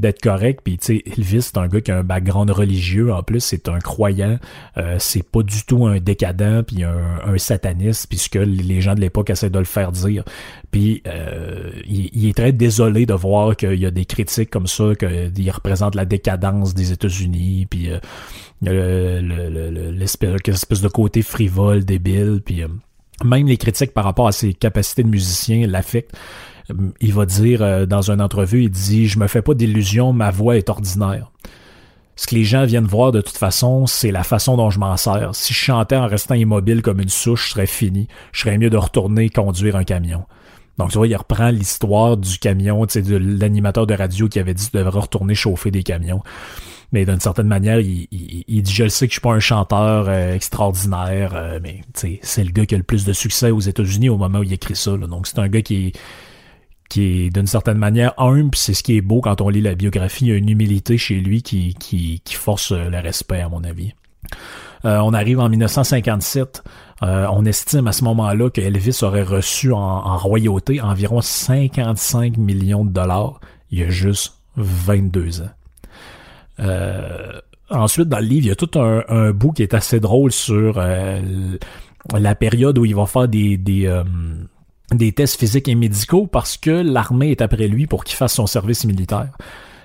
d'être euh, correct. Puis, tu sais, Elvis, c'est un gars qui a un background religieux. En plus, c'est un croyant. Euh, c'est pas du tout un décadent, puis un, un sataniste, puisque les gens de l'époque essaient de le faire dire. Puis, euh, il, est très désolé de voir qu'il y a des critiques comme ça, qu'il représente la décadence des États-Unis, puis euh, l'espèce de côté frivole, débile, puis... même les critiques par rapport à ses capacités de musicien l'affectent. Euh, il va dire euh, dans une entrevue, il dit Je me fais pas d'illusions, ma voix est ordinaire. Ce que les gens viennent voir de toute façon, c'est la façon dont je m'en sers. Si je chantais en restant immobile comme une souche, je serais fini. Je serais mieux de retourner conduire un camion. Donc, tu vois, il reprend l'histoire du camion, tu sais, de l'animateur de radio qui avait dit qu'il devrait retourner chauffer des camions. Mais d'une certaine manière, il, dit, je le sais que je suis pas un chanteur euh, extraordinaire, mais c'est le gars qui a le plus de succès aux États-Unis au moment où il écrit ça. Donc, c'est un gars qui qui est d'une certaine manière humble, c'est ce qui est beau quand on lit la biographie, il y a une humilité chez lui qui, qui, qui force le respect, à mon avis. Euh, on arrive en 1957. Euh, on estime à ce moment-là que Elvis aurait reçu en, royauté environ 55 millions de dollars il y a juste 22 ans. Euh, ensuite, dans le livre, il y a tout un, un bout qui est assez drôle sur la période où il va faire des, des des tests physiques et médicaux parce que l'armée est après lui pour qu'il fasse son service militaire.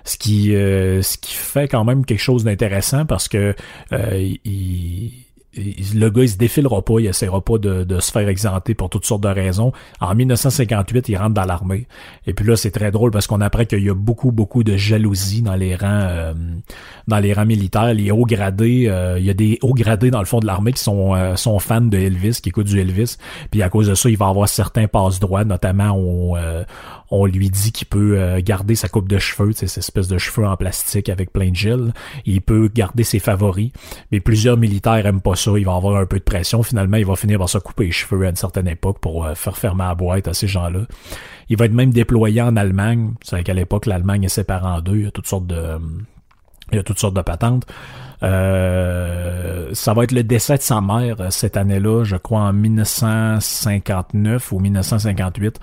Ce qui, euh, ce qui fait quand même quelque chose d'intéressant parce que euh, il, le gars, il se défilera pas, il essaiera pas de, de, se faire exempter pour toutes sortes de raisons. En 1958, il rentre dans l'armée. Et puis là, c'est très drôle parce qu'on apprend qu'il y a beaucoup, beaucoup de jalousie dans les rangs, euh, dans les rangs militaires. Les hauts gradés, euh, il y a des hauts gradés dans le fond de l'armée qui sont, euh, sont fans de Elvis, qui écoutent du Elvis. Puis à cause de ça, il va avoir certains passe droits, notamment on, on lui dit qu'il peut garder sa coupe de cheveux, cette espèce de cheveux en plastique avec plein de gel. Il peut garder ses favoris. Mais plusieurs militaires aiment pas ça il va avoir un peu de pression. Finalement, il va finir par se couper les cheveux à une certaine époque pour euh, faire fermer la boîte à ces gens-là. Il va être même déployé en Allemagne. C'est qu'à l'époque, l'Allemagne est séparée en deux. Il y a toutes sortes de, il y a toutes sortes de patentes. Euh, ça va être le décès de sa mère euh, cette année-là, je crois en 1959 ou 1958.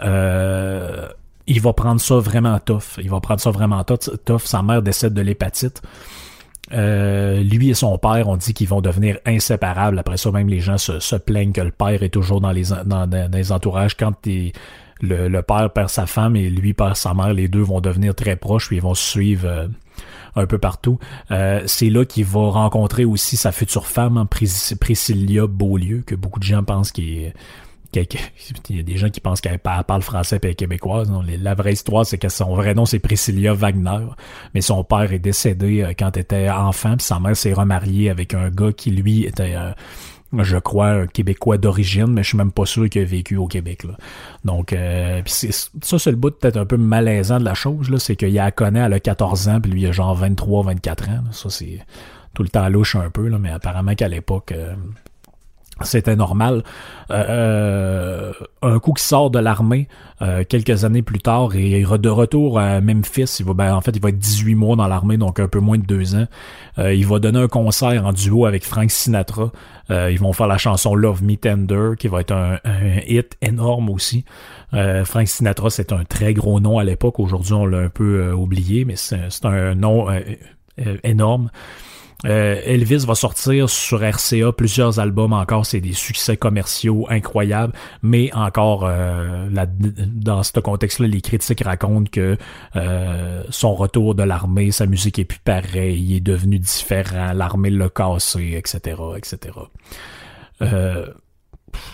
Il va prendre ça vraiment tough. Il va prendre ça vraiment tough. Sa mère décède de l'hépatite. Euh, lui et son père ont dit qu'ils vont devenir inséparables. Après ça, même les gens se, plaignent que le père est toujours dans les, entourages. Quand le, père perd sa femme et lui perd sa mère, les deux vont devenir très proches, puis ils vont se suivre euh, un peu partout. Euh, c'est là qu'il va rencontrer aussi sa future femme, hein, Priscilla Beaulieu, que beaucoup de gens pensent qu'il est il y a des gens qui pensent qu'elle parle français et québécoise. La vraie histoire, c'est que son vrai nom, c'est Priscilla Wagner. Mais son père est décédé euh, quand elle était enfant, puis sa mère s'est remariée avec un gars qui, lui, était... Euh, je crois, un Québécois d'origine, mais je suis même pas sûr qu'il a vécu au Québec. Donc, euh, ça, c'est le bout peut-être un peu malaisant de la chose, c'est qu'il y a connaît, elle a 14 ans, puis lui, il a genre 23, 24 ans. Ça, c'est tout le temps louche un peu, mais apparemment qu'à l'époque, c'était normal. Euh, euh, un coup qui sort de l'armée euh, quelques années plus tard et de retour à Memphis, il va, ben, en fait, il va être 18 mois dans l'armée, donc un peu moins de deux ans. il va donner un concert en duo avec Frank Sinatra. ils vont faire la chanson Love Me Tender, qui va être un, hit énorme aussi. Frank Sinatra, c'est un très gros nom à l'époque. Aujourd'hui, on l'a un peu oublié, mais c'est un nom énorme. Euh, Elvis va sortir sur RCA plusieurs albums encore, c'est des succès commerciaux incroyables, mais encore euh, dans ce contexte-là, les critiques racontent que euh, son retour de l'armée, sa musique est plus pareille, il est devenu différent, l'armée l'a cassé, etc., etc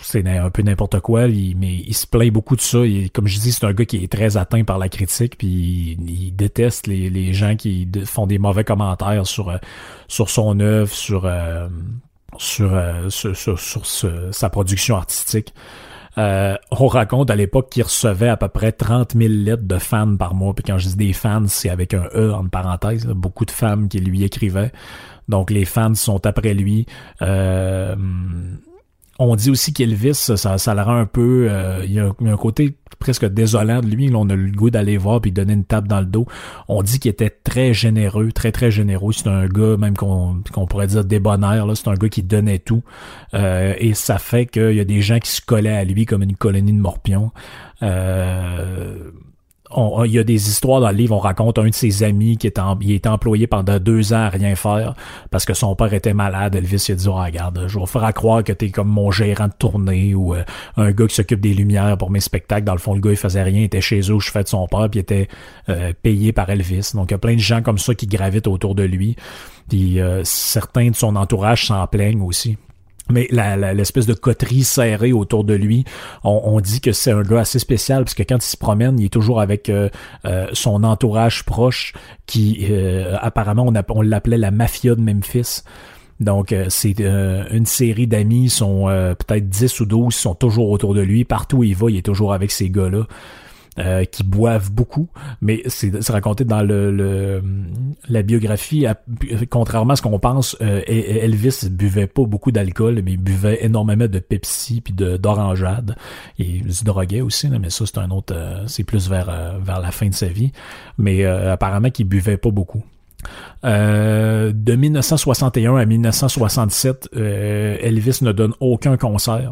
c'est un peu n'importe quoi, mais il se plaint beaucoup de ça. comme je dis, c'est un gars qui est très atteint par la critique, puis il, déteste les, gens qui font des mauvais commentaires sur euh, sur son œuvre, sur euh, euh, sur, sur, sa production artistique. on raconte à l'époque qu'il recevait à peu près 30 000 lettres de fans par mois. Puis quand je dis des fans, c'est avec un E en parenthèse. beaucoup de femmes qui lui écrivaient. Donc les fans sont après lui. On dit aussi qu'Elvis, ça, ça le rend un peu... Euh, il, y a un, côté presque désolant de lui. Là, on a le goût d'aller voir puis donner une tape dans le dos. On dit qu'il était très généreux, très très généreux. C'est un gars même qu'on pourrait dire débonnaire. C'est un gars qui donnait tout. Euh, et ça fait qu'il y a des gens qui se collaient à lui comme une colonie de morpions. Euh, il y a des histoires dans le livre, on raconte un de ses amis qui est en, il était employé pendant deux ans à rien faire parce que son père était malade. Elvis il a dit oh, regarde, je vais faire croire que t'es comme mon gérant de tournée ou euh, un gars qui s'occupe des lumières pour mes spectacles. Dans le fond, le gars il faisait rien, il était chez eux, je fais de son père, puis il était euh, payé par Elvis. Donc il y a plein de gens comme ça qui gravitent autour de lui. Puis euh, certains de son entourage s'en plaignent aussi mais l'espèce de coterie serrée autour de lui, on, dit que c'est un gars assez spécial parce que quand il se promène, il est toujours avec euh, euh, son entourage proche qui euh, apparemment on, on l'appelait la mafia de Memphis. Donc c'est une série d'amis, sont peut-être 10 ou 12, sont toujours autour de lui. Partout où il va, il est toujours avec ces gars-là. Euh, qui boivent beaucoup, mais c'est raconté dans le, la biographie. contrairement à ce qu'on pense, euh, Elvis buvait pas beaucoup d'alcool, mais il buvait énormément de Pepsi puis d'orangeade. Il se droguait aussi, mais ça c'est un autre, euh, c'est plus vers vers la fin de sa vie. Mais apparemment qu'il buvait pas beaucoup. de 1961 à 1967, Elvis ne donne aucun concert.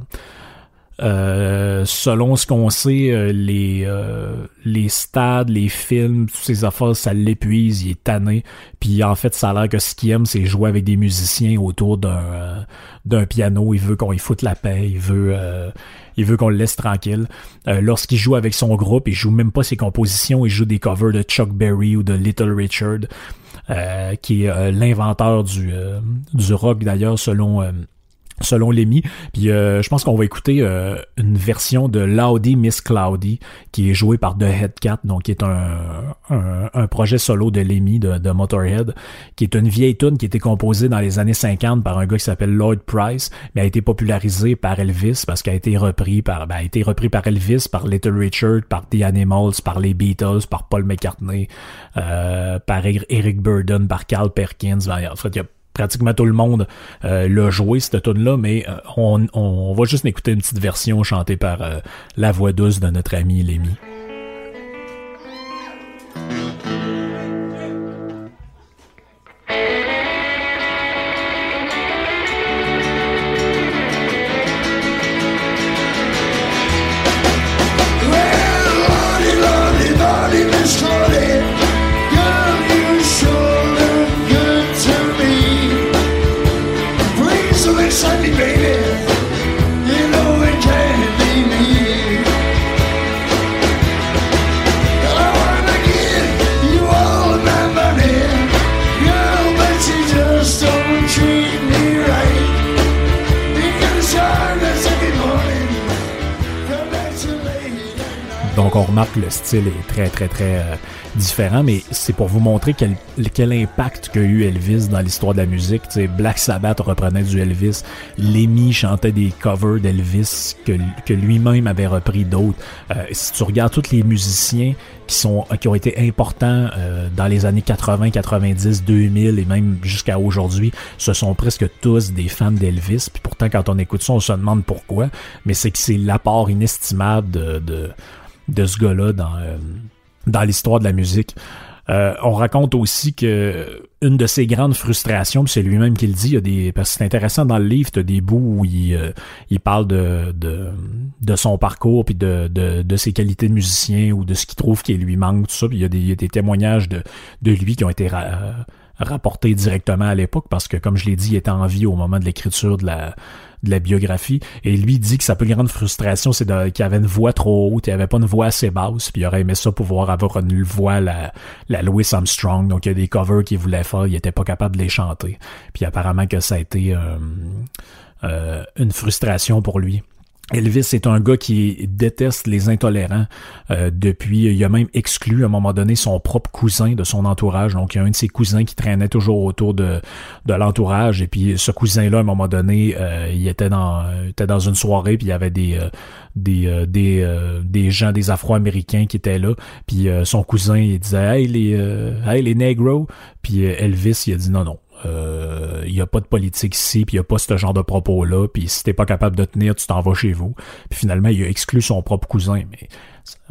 Euh, selon ce qu'on sait, euh, les euh, les stades, les films, toutes ces affaires, ça l'épuise, il est tanné. Puis en fait, ça a l'air que ce qu'il aime, c'est jouer avec des musiciens autour d'un d'un piano. Il veut qu'on y foute la paix, il veut il veut qu'on le laisse tranquille. Lorsqu'il joue avec son groupe, il joue même pas ses compositions, il joue des covers de Chuck Berry ou de Little Richard. qui est l'inventeur du, du rock d'ailleurs selon selon Lemmy. Puis euh, je pense qu'on va écouter euh, une version de Loudy Miss Cloudy qui est jouée par The Headcat, donc qui est un, un, projet solo de Lemmy de, de, Motorhead, qui est une vieille tune qui a été composée dans les années 50 par un gars qui s'appelle Lloyd Price, mais a été popularisée par Elvis parce qu'elle a été repris par ben, a été repris par Elvis, par Little Richard, par The Animals, par les Beatles, par Paul McCartney, euh, par Eric Burden, par Carl Perkins. Ben, en fait, il y a pratiquement tout le monde euh, l'a joué cette tune là mais euh, on, on, va juste écouter une petite version chantée par euh, la voix douce de notre ami Lémi. Donc on remarque que le style est très très très euh, différent, mais c'est pour vous montrer quel, quel impact qu'a eu Elvis dans l'histoire de la musique. sais, Black Sabbath reprenait du Elvis, Lemmy chantait des covers d'Elvis que, que lui-même avait repris d'autres. Euh, si tu regardes tous les musiciens qui sont qui ont été importants euh, dans les années 80, 90, 2000 et même jusqu'à aujourd'hui, ce sont presque tous des fans d'Elvis. Puis pourtant, quand on écoute ça, on se demande pourquoi. Mais c'est que c'est l'apport inestimable de de ce gars-là dans, euh, dans l'histoire de la musique. Euh, on raconte aussi que une de ses grandes frustrations, c'est lui-même qui le dit, il des, parce que c'est intéressant dans le livre, tu as des bouts où il, euh, parle de, son parcours, puis de, ses qualités de musicien ou de ce qu'il trouve qui lui manque, tout ça. Puis il y a des, témoignages de, de lui qui ont été rapportés directement à l'époque, parce que comme je l'ai dit, il était en vie au moment de l'écriture de la de la biographie. Et lui dit que sa plus grande frustration, c'est qu'il avait une voix trop haute, il avait pas une voix assez basse, puis il aurait aimé ça pouvoir avoir une voix la, la Louis Armstrong. Donc il y a des covers qu'il voulait faire, il était pas capable de les chanter. Puis apparemment que ça a été euh, euh, une frustration pour lui. Elvis est un gars qui déteste les intolérants euh, depuis, il a même exclu à un moment donné son propre cousin de son entourage. Donc il y a un de ses cousins qui traînait toujours autour de, de l'entourage. Et puis ce cousin-là à un moment donné, euh, il était dans était dans une soirée puis il y avait des euh, des des, des gens des Afro-Américains qui étaient là. Puis son cousin il disait hey les hey les négros puis Elvis il a dit non non il euh, n'y a pas de politique ici, puis il n'y a pas ce genre de propos-là, puis si t'es pas capable de tenir, tu t'en vas chez vous. Puis finalement, il a exclu son propre cousin. Mais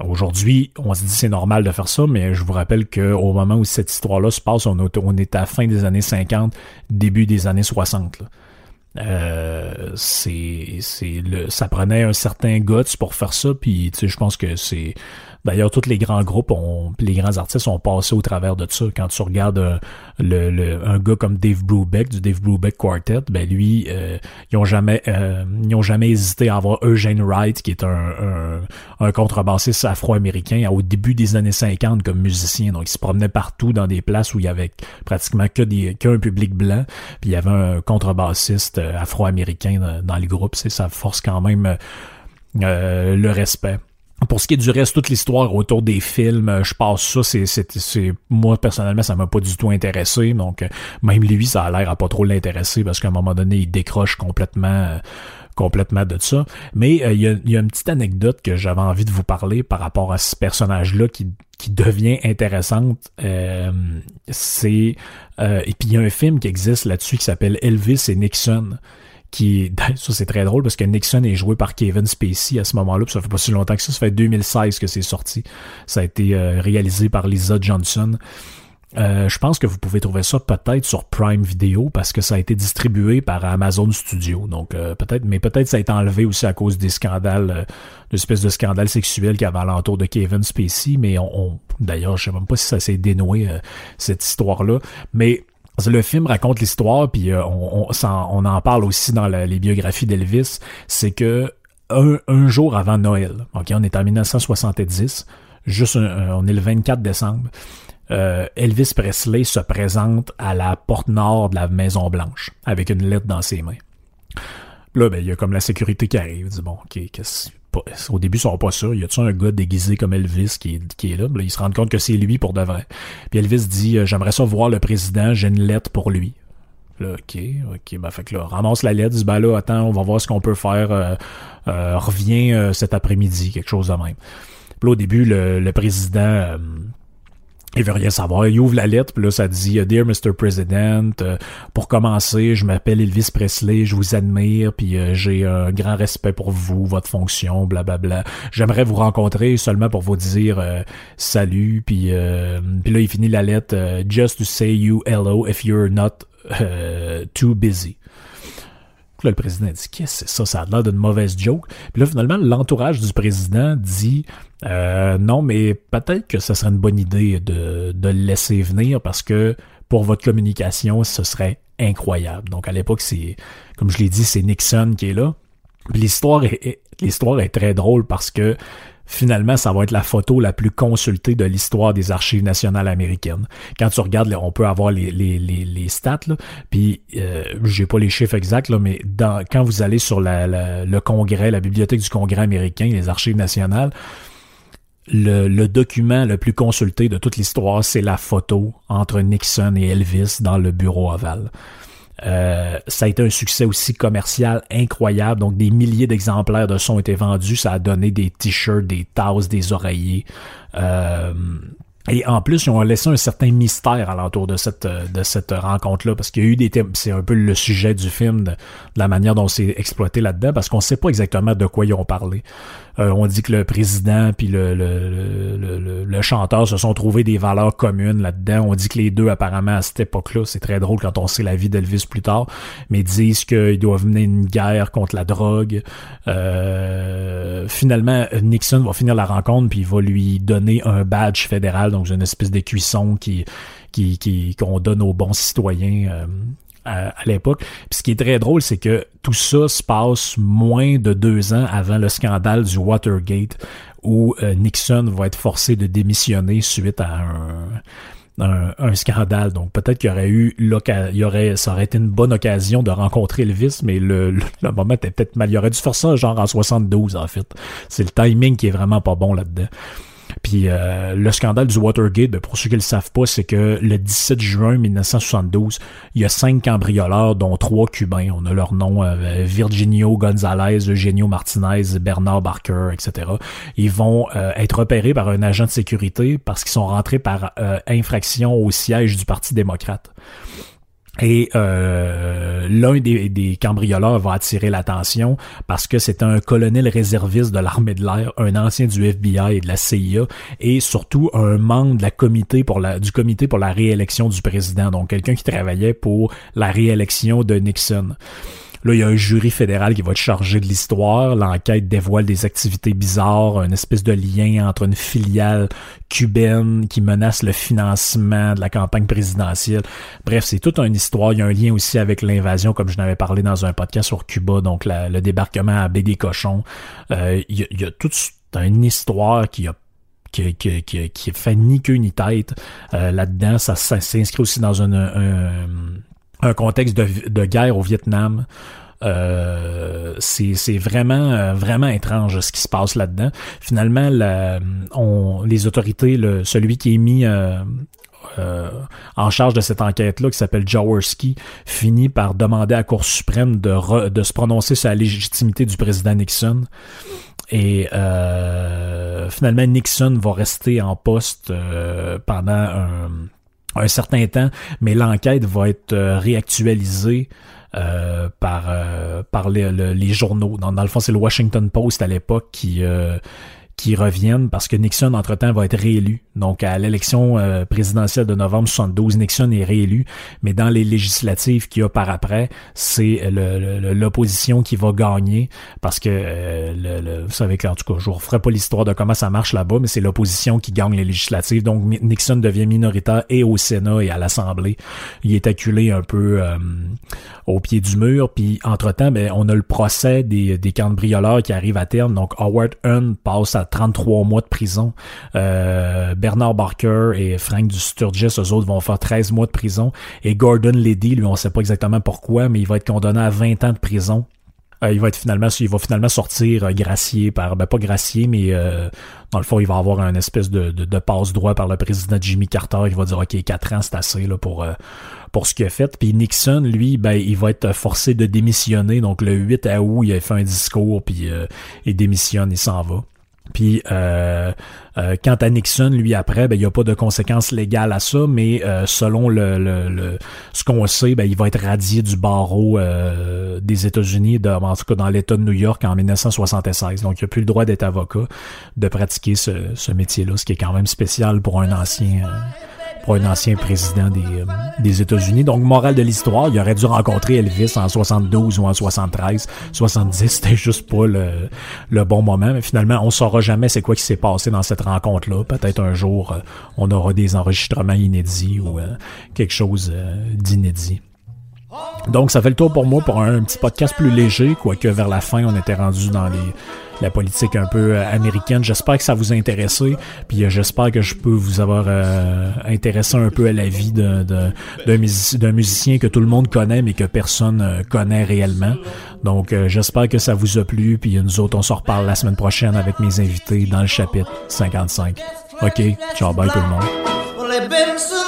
aujourd'hui, on se dit c'est normal de faire ça, mais je vous rappelle qu'au moment où cette histoire-là se passe, on, est à fin des années 50, début des années 60. Là. Euh, c'est c'est le ça prenait un certain guts pour faire ça puis je pense que c'est D'ailleurs, tous les grands groupes, ont, les grands artistes ont passé au travers de ça. Quand tu regardes un, euh, un gars comme Dave Brubeck du Dave Brubeck Quartet, ben lui, euh, ils ont jamais, euh, ils ont jamais hésité à avoir Eugene Wright, qui est un, un, contrebassiste afro-américain au début des années 50 comme musicien. Donc, il se promenait partout dans des places où il y avait pratiquement que des qu'un public blanc, puis il y avait un contrebassiste afro-américain dans, dans le groupe. C'est ça force quand même le respect. Pour ce qui est du reste, toute l'histoire autour des films, euh, je passe ça, c'est, c'est, moi personnellement, ça m'a pas du tout intéressé. Donc, euh, même lui, ça a l'air à pas trop l'intéresser parce qu'à un moment donné, il décroche complètement, euh, complètement de ça. Mais il y, a, une petite anecdote que j'avais envie de vous parler par rapport à ce personnage-là qui, qui devient intéressante. c'est et puis il y a un film qui existe là-dessus qui s'appelle Elvis et Nixon qui ça c'est très drôle parce que Nixon est joué par Kevin Spacey à ce moment-là, ça fait pas si longtemps que ça, ça fait 2016 que c'est sorti. Ça a été euh, réalisé par Lisa Johnson. Euh, je pense que vous pouvez trouver ça peut-être sur Prime Video parce que ça a été distribué par Amazon Studio. Donc euh, peut-être, mais peut-être ça a été enlevé aussi à cause des scandales, euh, d'espèces de scandales sexuels qu'il y avait alentour de Kevin Spacey. Mais on, d'ailleurs, je sais même pas si ça s'est dénoué cette histoire-là. Mais le film raconte l'histoire, puis euh, on, en parle aussi dans les biographies d'Elvis, c'est que un, jour avant Noël, on est en 1970, juste on est le 24 décembre, Elvis Presley se présente à la porte nord de la Maison Blanche avec une lettre dans ses mains. Là, ben, il y a comme la sécurité qui arrive. Il dit, bon, ok, qu'est-ce au début, ils sont pas sûrs. Y a-tu un gars déguisé comme Elvis qui est, qui est là? ils se rendent compte que c'est lui pour de vrai. Puis Elvis dit, euh, j'aimerais ça voir le président, j'ai une lettre pour lui. Là, ok, ok, ben fait que là, ramasse la lettre, dit, ben là, attends, on va voir ce qu'on peut faire, euh, euh, reviens cet après-midi, quelque chose de même. Puis là, au début, le, le président il veut rien savoir. Il ouvre la lettre, puis là, ça dit Dear Mr. President, euh, pour commencer, je m'appelle Elvis Presley, je vous admire, puis euh, j'ai un grand respect pour vous, votre fonction, blablabla. J'aimerais vous rencontrer seulement pour vous dire euh, salut, puis, puis là, il finit la lettre Just to say you hello if you're not too busy. Là, le président dit Qu'est-ce que c'est ça? Ça a l'air d'une mauvaise joke. Puis là, finalement, l'entourage du président dit euh, Non, mais peut-être que ce serait une bonne idée de, de le laisser venir parce que pour votre communication, ce serait incroyable. Donc à l'époque, c'est, comme je l'ai dit, c'est Nixon qui est là. L'histoire est, l'histoire est très drôle parce que finalement, ça va être la photo la plus consultée de l'histoire des archives nationales américaines. Quand tu regardes, on peut avoir les, les, les, les stats, là, puis euh, j'ai pas les chiffres exacts, là, mais dans, quand vous allez sur la, le congrès, la bibliothèque du congrès américain, les archives nationales, le, le, document le plus consulté de toute l'histoire, c'est la photo entre Nixon et Elvis dans le bureau ovale. Euh, ça a été un succès aussi commercial incroyable. Donc, des milliers d'exemplaires de son ont été vendus. Ça a donné des t-shirts, des tasses, des oreillers. Euh, et en plus, ils ont laissé un certain mystère alentour de cette, de cette rencontre-là, parce qu'il y a eu des thèmes, c'est un peu le sujet du film, de, la manière dont c'est exploité là-dedans, parce qu'on ne sait pas exactement de quoi ils ont parlé. Euh, on dit que le président puis le, le, le, le, chanteur se sont trouvés des valeurs communes là-dedans. On dit que les deux, apparemment, à cette époque-là, c'est très drôle quand on sait la vie d'Elvis plus tard, mais disent qu'ils doivent mener une guerre contre la drogue. Euh, finalement, Nixon va finir la rencontre puis il va lui donner un badge fédéral, donc une espèce de cuisson qui qui qu'on donne aux bons citoyens euh, à, l'époque. Puis ce qui est très drôle, c'est que tout ça se passe moins de deux ans avant le scandale du Watergate, où euh, Nixon va être forcé de démissionner suite à un, un, scandale. Donc peut-être qu'il y aurait eu il y aurait, ça aurait été une bonne occasion de rencontrer Elvis, mais le, le, moment était peut-être mal. Il aurait dû faire ça genre en 72 en fait. C'est le timing qui est vraiment pas bon là-dedans. Puis euh, le scandale du Watergate, ben, pour ceux qui le savent pas, c'est que le 17 juin 1972, il y a cinq cambrioleurs, dont trois Cubains. On a leur nom euh, Virginio Gonzalez, Eugenio Martinez, Bernard Barker, etc. Ils vont euh, être repérés par un agent de sécurité parce qu'ils sont rentrés par infraction au siège du Parti démocrate. Et euh, l'un des, des, cambrioleurs va attirer l'attention parce que c'est un colonel réserviste de l'armée de l'air, un ancien du FBI et de la CIA, et surtout un membre de comité pour du comité pour la réélection du président, donc quelqu'un qui travaillait pour la réélection de Nixon. Là, il y a un jury fédéral qui va être chargé de l'histoire. L'enquête dévoile des activités bizarres, un espèce de lien entre une filiale cubaine qui menace le financement de la campagne présidentielle. Bref, c'est toute une histoire. Il y a un lien aussi avec l'invasion, comme je n'avais parlé dans un podcast sur Cuba, donc le débarquement à Baie des Cochons. Euh, il, y a, toute une histoire qui a qui, qui, qui, fait ni queue ni tête euh, là-dedans. Ça, s'inscrit aussi dans un, un contexte de, guerre au Vietnam. Euh, c'est vraiment euh, vraiment étrange ce qui se passe là-dedans. Finalement, les autorités, celui qui est mis euh, euh, en charge de cette enquête-là, qui s'appelle Jaworski, finit par demander à la Cour suprême de, de se prononcer sur la légitimité du président Nixon. Et finalement, Nixon va rester en poste pendant un un certain temps, mais l'enquête va être euh, réactualisée euh, par euh, par les, journaux. Dans, le fond, c'est le Washington Post à l'époque qui qui reviennent parce que Nixon, entre-temps, va être réélu. Donc, à l'élection euh, présidentielle de novembre 72, Nixon est réélu, mais dans les législatives qu'il y a par après, c'est l'opposition qui va gagner parce que, euh, le, vous savez en tout cas, je vous referai pas l'histoire de comment ça marche là-bas, mais c'est l'opposition qui gagne les législatives. Donc, Nixon devient minoritaire et au Sénat et à l'Assemblée. Il est acculé un peu euh, au pied du mur. Puis, entre-temps, ben, on a le procès des, des cambrioleurs qui arrive à terme. Donc, Howard Hunt passe à 33 mois de prison. Bernard Barker et Frank du Sturgis, eux autres, vont faire 13 mois de prison. Et Gordon Liddy, lui, on sait pas exactement pourquoi, mais il va être condamné à 20 ans de prison euh, il va être finalement, il va finalement sortir euh, gracié par, ben pas gracié, mais euh, dans le fond, il va avoir un espèce de, de, passe droit par le président Jimmy Carter. Il va dire, ok, quatre ans, c'est assez là pour pour ce qu'il a fait. Puis Nixon, lui, ben, il va être forcé de démissionner. Donc le 8 août, il a fait un discours, puis il démissionne, il s'en va. Puis euh, euh, quant à Nixon, lui après, ben, il n'y a pas de conséquences légales à ça, mais euh, selon le, le, ce qu'on sait, ben, il va être radié du barreau euh, des États-Unis, en tout cas dans l'État de New York en 1976. Donc il n'a plus le droit d'être avocat, de pratiquer ce, ce métier-là, ce qui est quand même spécial pour un ancien pour un ancien président des, euh, des États-Unis. Donc, morale de l'histoire, il aurait dû rencontrer Elvis en 72 ou en 73. 70, c'était juste pas le, le bon moment. Mais finalement, on saura jamais c'est quoi qui s'est passé dans cette rencontre-là. Peut-être un jour, euh, on aura des enregistrements inédits ou euh, quelque chose d'inédit. Donc, ça fait le tour pour moi pour un petit podcast plus léger, quoique vers la fin, on était rendu dans les la politique un peu euh, américaine. J'espère que ça vous a intéressé, puis euh, j'espère que je peux vous avoir euh, intéressé un peu à la vie d'un musicien, que tout le monde connaît, mais que personne connaît réellement. Donc j'espère que ça vous a plu, puis nous autres, on se reparle la semaine prochaine avec mes invités dans le chapitre 55. OK, ciao, bye tout le monde.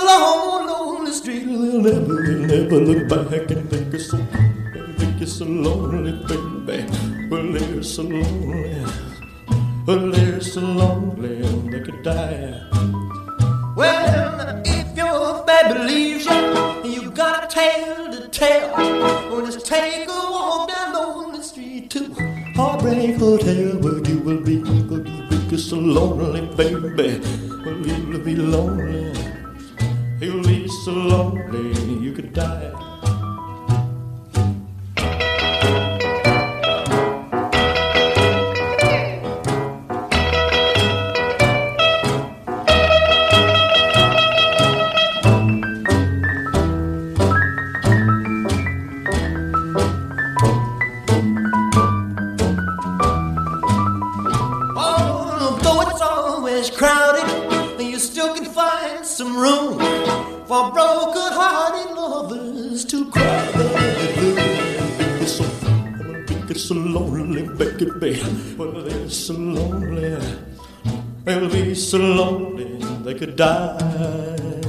Well, they're so and think it's so lonely. baby. Well, they're so lonely well, they're so lonely they could die. Well, if your baby leaves you, you got a tale to tell. Well, just take a walk down lonely street to Heartbreak Hotel, where you will be. You be so lonely, baby. Well, you'll be lonely. You'll be so lonely you could die. for broken hearted lovers to cry their blues. It's so, it's so lonely, baby, baby, but it's so lonely. They'll be so lonely they could die.